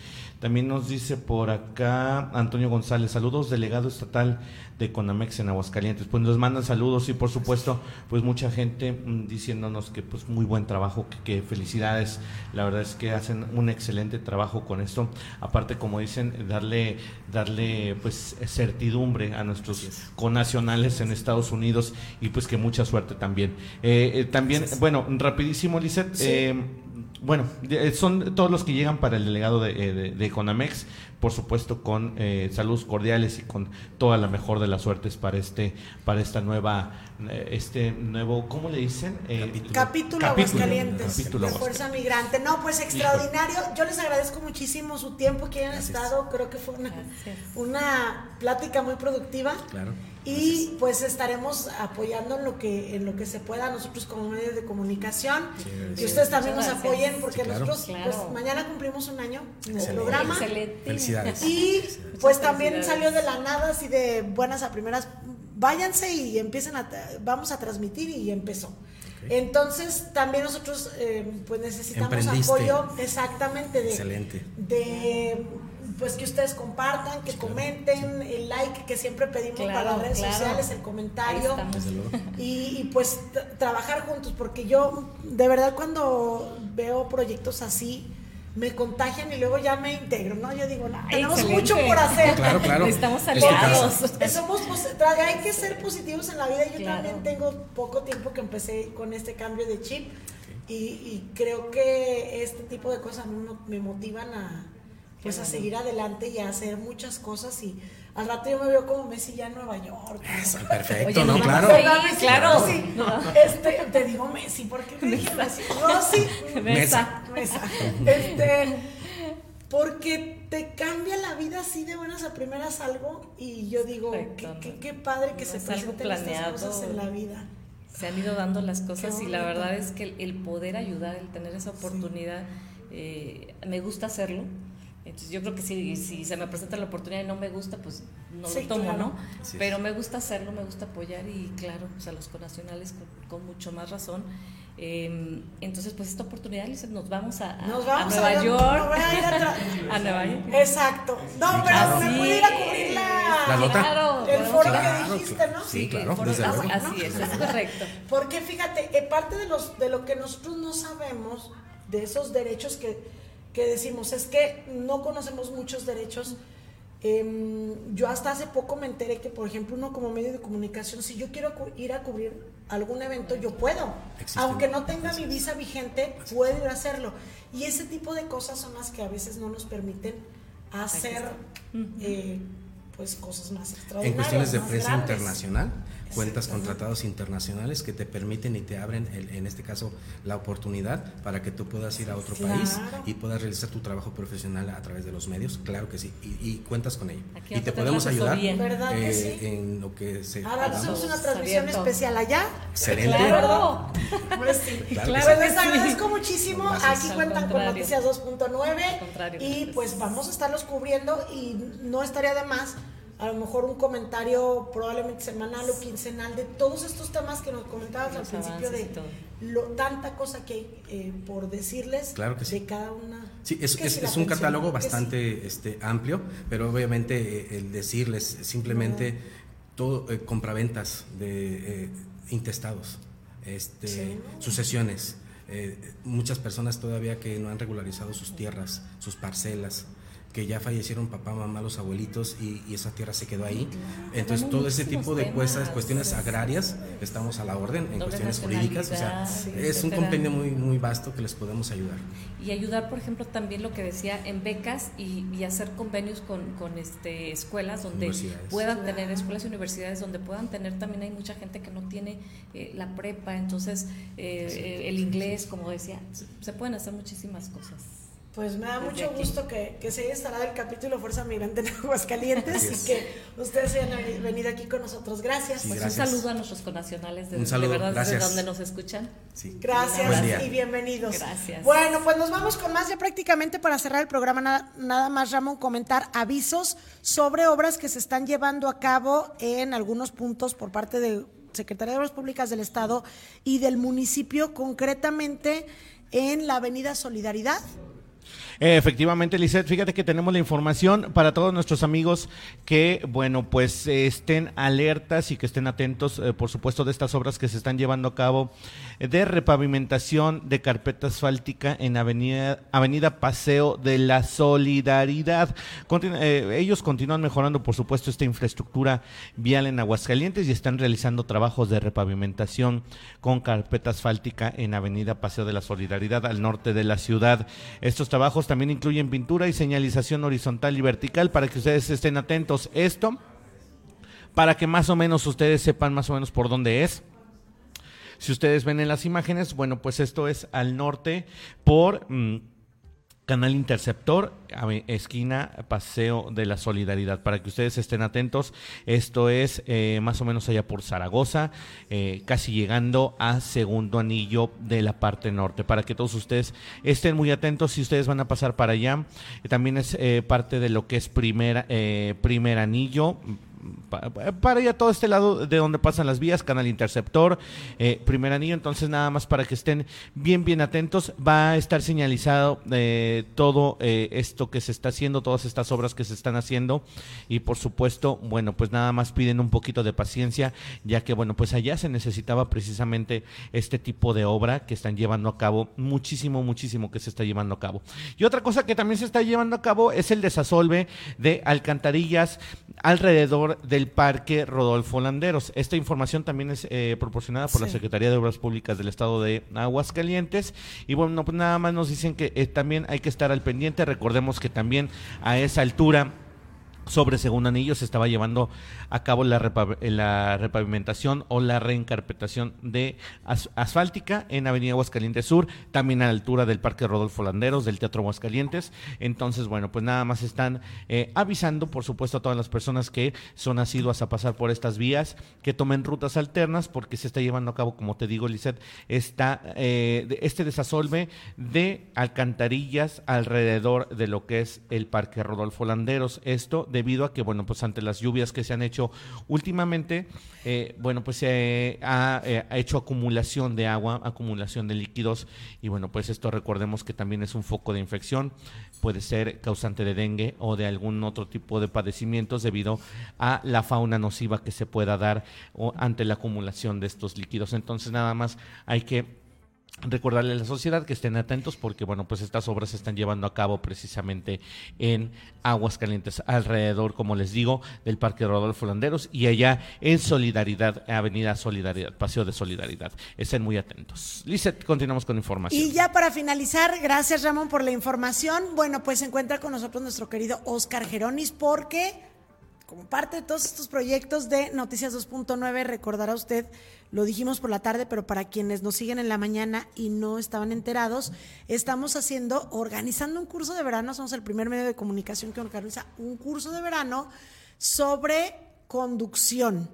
También nos dice por acá Antonio González, saludos, delegado estatal de Conamex en Aguascalientes. Pues nos mandan saludos y por supuesto, pues mucha gente mm, diciéndonos que pues muy buen trabajo, que, felicidades. La verdad es que hacen un excelente trabajo con esto. Aparte, como dicen, darle, darle pues certidumbre a nuestros conacionales en Estados Unidos y pues que mucha suerte también. Eh, eh, también, bueno, rapidísimo, Lizeth. Eh, bueno, son todos los que llegan para el delegado de, de, de Conamex, por supuesto con eh, saludos cordiales y con toda la mejor de las suertes para este, para esta nueva, eh, este nuevo, ¿cómo le dicen? Eh, capítulo, Aguascalientes de Fuerza Migrante. No, pues extraordinario. Yo les agradezco muchísimo su tiempo que hayan estado. Creo que fue una, una plática muy productiva. Claro. Y pues estaremos apoyando en lo que en lo que se pueda nosotros como medios de comunicación. que ustedes también nos apoyen porque nosotros pues, mañana cumplimos un año en el programa. Felicidades. Y pues también salió de la nada así de buenas a primeras. Váyanse y empiecen a vamos a transmitir y empezó. Entonces también nosotros eh, pues necesitamos apoyo exactamente de, Excelente. de pues que ustedes compartan, que comenten, el like que siempre pedimos para las redes sociales, el comentario. y, pues trabajar juntos, porque yo de verdad cuando veo proyectos así me contagian y luego ya me integro, ¿no? Yo digo, no, tenemos mucho por hacer. [LAUGHS] Claro, claro. Estamos aliados. Somos, hay que ser positivos en la vida. Yo también tengo poco tiempo que empecé con este cambio de chip y, y creo que este tipo de cosas me motivan a, pues a seguir adelante y a hacer muchas cosas y al rato yo me veo como Messi ya en Nueva York. perfecto, ¿no? Claro. claro. Sí, este, te digo Messi, porque me dije Messi? No, sí. Mesa. Mesa. Este, porque te cambia la vida así de buenas a primeras algo y yo digo, qué, qué, padre que se presenten estas cosas en la vida. Se han ido dando las cosas y la verdad es que el, poder ayudar, el tener esa oportunidad, eh, me gusta hacerlo entonces yo creo que si, si se me presenta la oportunidad y no me gusta, pues no lo tomo, ¿no? Pero me gusta hacerlo, me gusta apoyar y claro, pues a los conacionales con, mucho más razón. Em, entonces, pues esta oportunidad, nos vamos a, a, nos vamos a Nueva York. [LAUGHS] a, Nueva York. Exacto. No, pero me puede ir a cubrir la, la nota. el foro que dijiste, ¿no? Sí, claro. Así es, es correcto. Porque fíjate, eh, parte de, los, de lo que nosotros no sabemos, de esos derechos que que decimos, es que no conocemos muchos derechos. Em, yo hasta hace poco me enteré que, por ejemplo, uno como medio de comunicación, si yo quiero ir a cubrir algún evento, yo puedo. Aunque no tenga mi visa vigente, puedo ir a hacerlo. Y ese tipo de cosas son las que a veces no nos permiten hacer eh, pues cosas más extraordinarias. En cuestiones de prensa internacional, cuentas con tratados internacionales que te permiten y te abren, en este caso, la oportunidad para que tú puedas ir a otro país y puedas realizar tu trabajo profesional a través de los medios, claro que sí, y, cuentas con ello. y te podemos ayudar eh, en lo que se... Ahora hacemos una transmisión especial allá. Excelente. Claro. Pues, claro les agradezco muchísimo. Aquí cuentan con Noticias 2.9 y pues vamos a estarlos cubriendo y no estaría de más a lo mejor un comentario probablemente semanal o quincenal de todos estos temas que nos comentabas al principio de lo, tanta cosa que hay eh, por decirles claro que sí. de cada una. Sí, es, es, un catálogo bastante este, amplio, pero obviamente eh, el decirles simplemente todo eh, compraventas de intestados, este, sucesiones. muchas personas todavía que no han regularizado sus tierras, sus parcelas, que ya fallecieron papá, mamá, los abuelitos y, esa tierra se quedó ahí. Entonces todo ese tipo de cuestas, cuestiones agrarias, estamos a la orden en cuestiones jurídicas. O sea, es un compendio muy, muy vasto que les podemos ayudar. Y ayudar, por ejemplo, también lo que decía en becas y, hacer convenios con, con este, escuelas donde puedan tener, escuelas y universidades donde puedan tener, también hay mucha gente que no tiene eh, la prepa, entonces eh, el inglés, como decía, se pueden hacer muchísimas cosas. Pues me da mucho gusto que, que, se haya instalado el capítulo Fuerza Migrante en [LAUGHS] Aguascalientes y que ustedes hayan venido aquí con nosotros. Gracias. pues un saludo a nuestros conacionales de, un saludo, de verdad desde donde nos escuchan. Gracias y bienvenidos. Gracias. Bueno, pues nos vamos con más ya prácticamente para cerrar el programa. Nada, nada más, Ramón, comentar avisos sobre obras que se están llevando a cabo en algunos puntos por parte de Secretaría de Obras Públicas del Estado y del municipio, concretamente en la Avenida Solidaridad. Eh, efectivamente, Lizeth, fíjate que tenemos la información para todos nuestros amigos que, bueno, pues estén alertas y que estén atentos, eh, por supuesto, de estas obras que se están llevando a cabo de repavimentación de carpeta asfáltica en Avenida, Avenida Paseo de la Solidaridad. Eh, ellos continúan mejorando, por supuesto, esta infraestructura vial en Aguascalientes y están realizando trabajos de repavimentación con carpeta asfáltica en Avenida Paseo de la Solidaridad al norte de la ciudad. Estos trabajos también incluyen pintura y señalización horizontal y vertical para que ustedes estén atentos. Esto para que más o menos ustedes sepan más o menos por dónde es. Si ustedes ven en las imágenes, bueno, pues esto es al norte por... Mm, Canal Interceptor, esquina Paseo de la Solidaridad. Para que ustedes estén atentos, esto es eh, más o menos allá por Zaragoza, eh, casi llegando a segundo anillo de la parte norte. Para que todos ustedes estén muy atentos si ustedes van a pasar para allá. también es eh, parte de lo que es primer, primer anillo para ya todo este lado de donde pasan las vías, canal interceptor, eh, primer anillo, entonces nada más para que estén bien, bien atentos, va a estar señalizado eh, todo eh, esto que se está haciendo, todas estas obras que se están haciendo y por supuesto, bueno, pues nada más piden un poquito de paciencia, ya que bueno, pues allá se necesitaba precisamente este tipo de obra que están llevando a cabo, muchísimo, muchísimo que se está llevando a cabo. Y otra cosa que también se está llevando a cabo es el desasolve de alcantarillas alrededor del Parque Rodolfo Landeros. Esta información también es eh, proporcionada por la Secretaría de Obras Públicas del Estado de Aguascalientes. Y bueno, pues nada más nos dicen que eh, también hay que estar al pendiente. Recordemos que también a esa altura sobre segundo anillo se estaba llevando a cabo la, la repavimentación o la reencarpetación de asfáltica en Avenida Aguascalientes Sur, también a la altura del Parque Rodolfo Landeros, del Teatro Aguascalientes. Entonces, bueno, pues nada más están eh, avisando, por supuesto, a todas las personas que son asiduas a pasar por estas vías, que tomen rutas alternas, porque se está llevando a cabo, como te digo, Lizeth, está eh, este desasolve de alcantarillas alrededor de lo que es el Parque Rodolfo Landeros. Esto debido a que, bueno, pues ante las lluvias que se han hecho últimamente, eh, bueno, pues se ha, eh, ha, hecho acumulación de agua, acumulación de líquidos y bueno, pues esto recordemos que también es un foco de infección, puede ser causante de dengue o de algún otro tipo de padecimientos debido a la fauna nociva que se pueda dar ante la acumulación de estos líquidos. Entonces nada más hay que recordarle a la sociedad que estén atentos porque bueno pues estas obras se están llevando a cabo precisamente en Aguas Calientes alrededor como les digo del Parque Rodolfo Landeros y allá en Solidaridad Avenida Solidaridad Paseo de Solidaridad. Estén muy atentos. Lizeth continuamos con información. Y ya para finalizar gracias Ramón por la información. Bueno pues se encuentra con nosotros nuestro querido Oscar Geronis porque como parte de todos estos proyectos de Noticias 2.9 recordará usted lo dijimos por la tarde, pero para quienes nos siguen en la mañana y no estaban enterados, estamos haciendo, organizando un curso de verano, somos el primer medio de comunicación que organiza un curso de verano sobre conducción,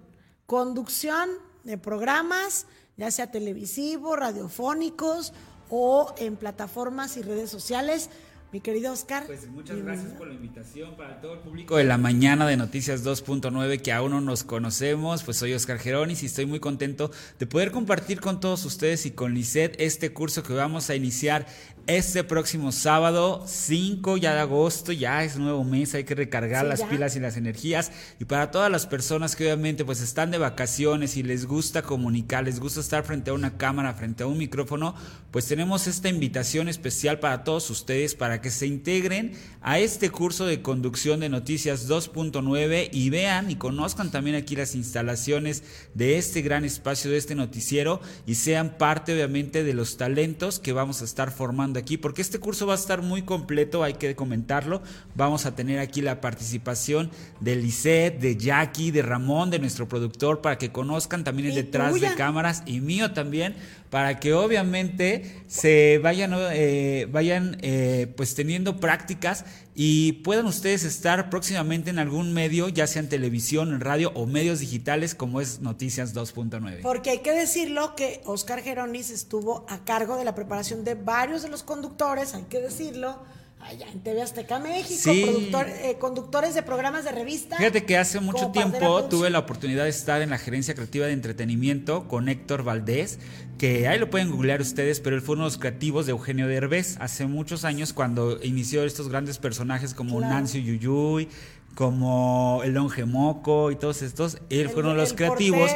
conducción de programas, ya sea televisivos, radiofónicos o en plataformas y redes sociales mi querido Oscar. Pues muchas gracias por la invitación para todo el público de la mañana de Noticias 2.9 que aún no nos conocemos. Pues soy Oscar Geronis y estoy muy contento de poder compartir con todos ustedes y con Lisette este curso que vamos a iniciar este próximo sábado 5 ya de agosto, ya es nuevo mes, hay que recargar las pilas y las energías. Y para todas las personas que obviamente pues están de vacaciones y les gusta comunicar, les gusta estar frente a una cámara, frente a un micrófono, pues tenemos esta invitación especial para todos ustedes para que se integren a este curso de conducción de noticias 2.9 y vean y conozcan también aquí las instalaciones de este gran espacio, de este noticiero y sean parte obviamente de los talentos que vamos a estar formando aquí, porque este curso va a estar muy completo, hay que comentarlo. Vamos a tener aquí la participación de Lisette, de Jackie, de Ramón, de nuestro productor, para que conozcan también el detrás de cámaras y mío también, para que obviamente se vayan, eh, vayan eh, pues teniendo prácticas y puedan ustedes estar próximamente en algún medio, ya sea en televisión, en radio o medios digitales como es Noticias 2.9. Porque hay que decirlo que Oscar Geronis estuvo a cargo de la preparación de varios de los conductores, hay que decirlo, allá en TV Azteca México, eh, conductores de programas de revista. Fíjate que hace mucho tiempo tuve la oportunidad de estar en la gerencia creativa de entretenimiento con Héctor Valdés, que ahí lo pueden googlear ustedes, pero él fue uno de los creativos de Eugenio Derbez hace muchos años cuando inició estos grandes personajes como Nancy Yuyuy, como el Longe Moco y todos estos. Él fue uno de los creativos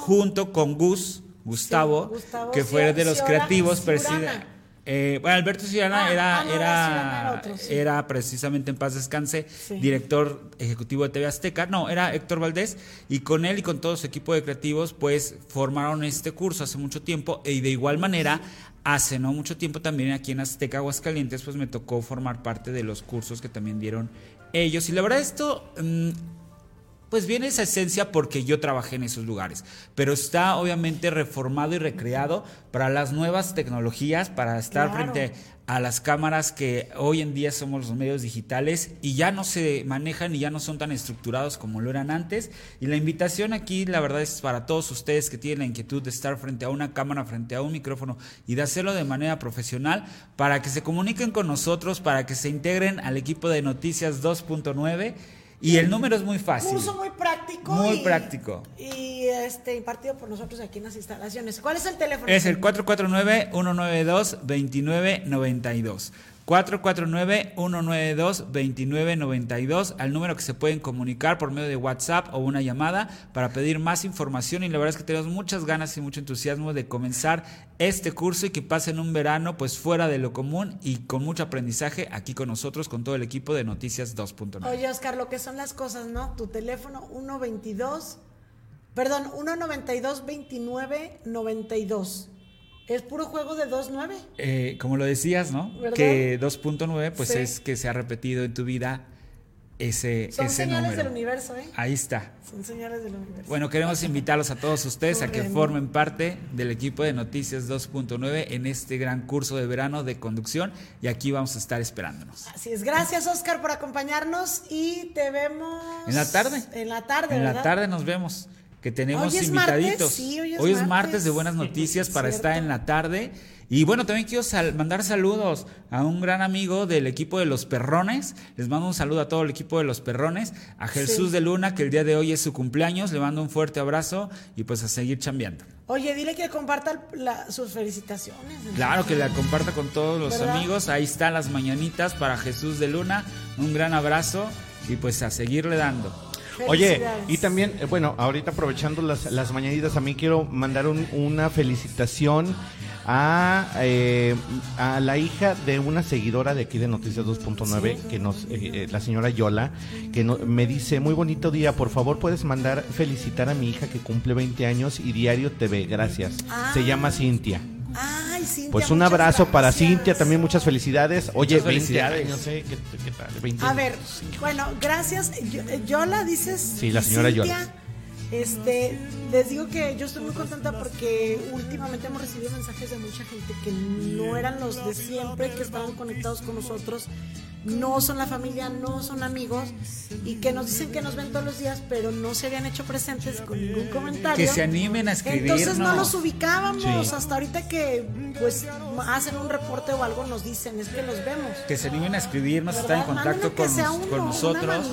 junto con Gus, Gustavo, que fue de los creativos, eh, bueno, Alberto Ciudadana ah, era, ah, era, era precisamente en paz descanse, director ejecutivo de TV Azteca. No, era Héctor Valdés y con él y con todo su equipo de creativos, pues formaron este curso hace mucho tiempo y de igual manera hace no mucho tiempo también aquí en Azteca Aguascalientes, pues me tocó formar parte de los cursos que también dieron ellos. Y la verdad esto mm, pues viene esa esencia porque yo trabajé en esos lugares, pero está obviamente reformado y recreado para las nuevas tecnologías, para estar frente a las cámaras que hoy en día somos los medios digitales y ya no se manejan y ya no son tan estructurados como lo eran antes. Y la invitación aquí, la verdad, es para todos ustedes que tienen la inquietud de estar frente a una cámara, frente a un micrófono y de hacerlo de manera profesional, para que se comuniquen con nosotros, para que se integren al equipo de Noticias 2.9 y el número es muy fácil. Curso muy práctico. Muy práctico. Y este impartido por nosotros aquí en las instalaciones. ¿Cuál es el teléfono? Es el 449-192-2992. 449-192-2992 al número que se pueden comunicar por medio de WhatsApp o una llamada para pedir más información y la verdad es que tenemos muchas ganas y mucho entusiasmo de comenzar este curso y que pasen un verano pues fuera de lo común y con mucho aprendizaje aquí con nosotros con todo el equipo de Noticias 2.9. Oye Oscar, lo que son las cosas, ¿no? Tu teléfono 122 Perdón, 192 29 92 es puro juego de 2.9. Eh, como lo decías, ¿no? Que 2.9 pues es que se ha repetido en tu vida ese, Son ese señales del universo, ¿eh? Ahí está. Son señales del universo. Bueno, queremos invitarlos a todos ustedes a que formen parte del equipo de Noticias 2.9 en este gran curso de verano de conducción y aquí vamos a estar esperándonos. Así es. Gracias, Oscar, por acompañarnos y te vemos... En la tarde. En la tarde, En la tarde nos vemos que tenemos invitaditos. hoy, es, martes. de buenas noticias para estar en la tarde. Y bueno, también quiero mandar saludos a un gran amigo del equipo de los Perrones. Les mando un saludo a todo el equipo de los Perrones. A Jesús de Luna, que el día de hoy es su cumpleaños. Le mando un fuerte abrazo y pues a seguir chambeando. Oye, dile que comparta sus felicitaciones. Claro, que la comparta con todos los amigos. Ahí están las mañanitas para Jesús de Luna. Un gran abrazo y pues a seguirle dando. Oye, y también, eh, bueno, ahorita aprovechando las, las mañanitas, a mí quiero mandar una felicitación a, eh, a la hija de una seguidora de aquí de Noticias 2.9, que nos, eh, la señora Yola, que me dice, muy bonito día, por favor puedes mandar felicitar a mi hija que cumple 20 años y diario TV, gracias. Se llama Cintia. Ay, Cintia, pues un abrazo para Cintia, también muchas felicidades. Oye, 20 años, ¿qué, tal? a ver, bueno, gracias. Yola, dices. Sí, la señora Yola. Este, les digo que yo estoy muy contenta porque últimamente hemos recibido mensajes de mucha gente que no eran los de siempre, que estaban conectados con nosotros no son la familia, no son amigos y que nos dicen que nos ven todos los días, pero no se habían hecho presentes con ningún comentario. Que se animen a escribir. Entonces no los ubicábamos hasta ahorita que pues hacen un reporte o algo nos dicen, es que los vemos. Que se animen a escribirnos, estar en contacto con, con, nosotros.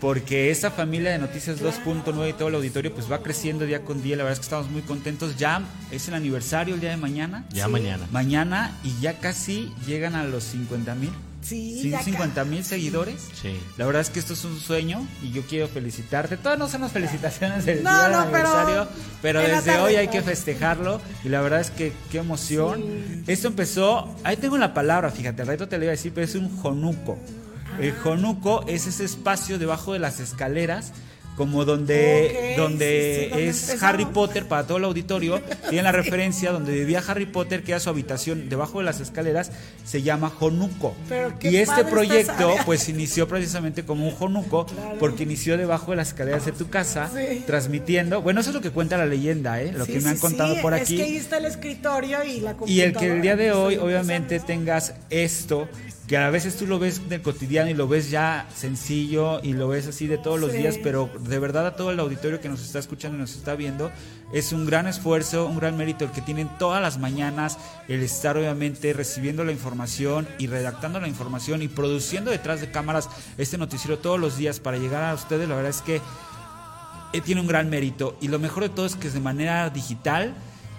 porque esta familia de Noticias 2.9 y todo el auditorio pues va creciendo día con día, la verdad es que estamos muy contentos. Ya es el aniversario el día de mañana. Ya mañana. Mañana y ya casi llegan a los 50 mil. Sí, 50 mil seguidores. Sí. La verdad es que esto es un sueño y yo quiero felicitarte. Todas no son las felicitaciones del día del aniversario, pero, desde hoy hay que festejarlo y la verdad es que qué emoción. Esto empezó, ahí tengo la palabra, fíjate, al rato te lo iba a decir, pero es un jonuco. El jonuco es ese espacio debajo de las escaleras como donde, donde es Harry Potter para todo el auditorio, tiene la referencia donde vivía Harry Potter, que era su habitación debajo de las escaleras, se llama Jonuco. Y este proyecto pues inició precisamente como un Jonuco, porque inició debajo de las escaleras de tu casa, transmitiendo, bueno, eso es lo que cuenta la leyenda, ¿eh? lo que me han contado por aquí. Es que ahí está el escritorio y la Y el que el día de hoy, obviamente, tengas esto que a veces tú lo ves del cotidiano y lo ves ya sencillo y lo ves así de todos los días, pero de verdad a todo el auditorio que nos está escuchando y nos está viendo, es un gran esfuerzo, un gran mérito el que tienen todas las mañanas el estar obviamente recibiendo la información y redactando la información y produciendo detrás de cámaras este noticiero todos los días para llegar a ustedes, la verdad es que eh, tiene un gran mérito. Y lo mejor de todo es que es de manera digital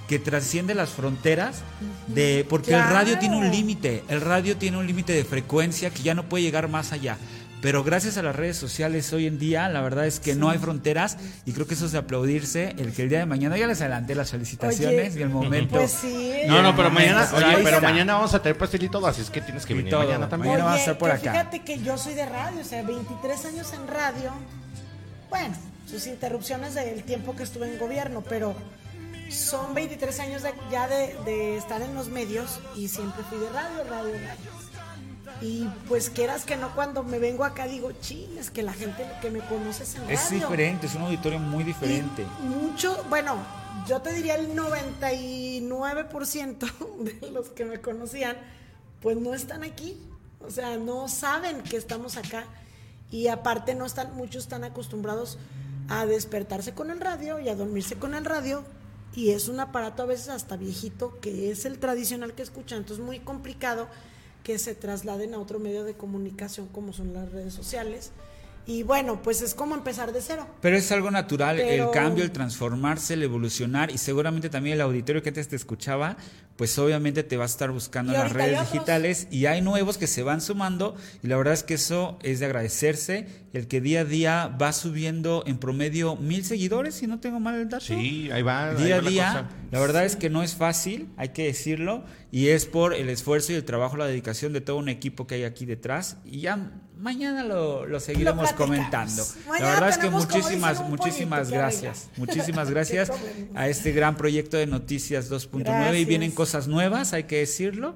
que trasciende las fronteras de porque el radio tiene un límite, el radio tiene un límite de frecuencia que ya no puede llegar más allá. Pero gracias a las redes sociales hoy en día, la verdad es que no hay fronteras y creo que eso es de aplaudirse. El que el día de mañana ya les adelanté las felicitaciones y el momento. Pues sí. No, no, pero mañana, oye, pero mañana vamos a tener pastel y todo, así es que tienes que venir mañana también. Mañana vas a estar por acá. Fíjate que yo soy de radio, o sea, 23 años en radio. Bueno, sus interrupciones del tiempo que estuve en gobierno, pero son 23 años ya de, estar en los medios y siempre fui de radio, radio, radio. Y pues quieras que no, cuando me vengo acá digo, es que la gente que me conoce es en radio. Es diferente, es un auditorio muy diferente. mucho, bueno, yo te diría el 99% [LAUGHS] de los que me conocían, pues no están aquí. O sea, no saben que estamos acá. Y aparte no están, muchos están acostumbrados a despertarse con el radio y a dormirse con el radio y es un aparato a veces hasta viejito que es el tradicional que escuchan, entonces es muy complicado que se trasladen a otro medio de comunicación como son las redes sociales. Y bueno, pues es como empezar de cero. Pero es algo natural el cambio, el transformarse, el evolucionar y seguramente también el auditorio que antes te escuchaba, pues obviamente te va a estar buscando en las redes digitales y hay nuevos que se van sumando y la verdad es que eso es de agradecerse, el que día a día va subiendo en promedio mil seguidores, si no tengo mal el dato. Sí, ahí va. Día a día, la, verdad es que no es fácil, hay que decirlo, y es por el esfuerzo y el trabajo, la dedicación de todo un equipo que hay aquí detrás y ya mañana lo, seguiremos comentando. la verdad es que muchísimas, muchísimas gracias. [LAUGHS] Muchísimas gracias a este gran proyecto de Noticias 2.9 y vienen cosas cosas nuevas, hay que decirlo,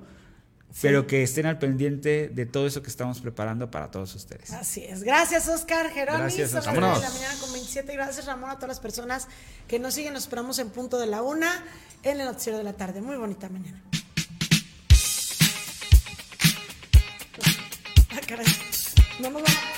pero que estén al pendiente de todo eso que estamos preparando para todos ustedes. Así es. Gracias, Oscar Jerónimo. Gracias, la mañana con 27. Gracias, Ramón, a todas las personas que nos siguen. Nos esperamos en punto de la una en el noticiero de la tarde. Muy bonita mañana. Ah, caray. No a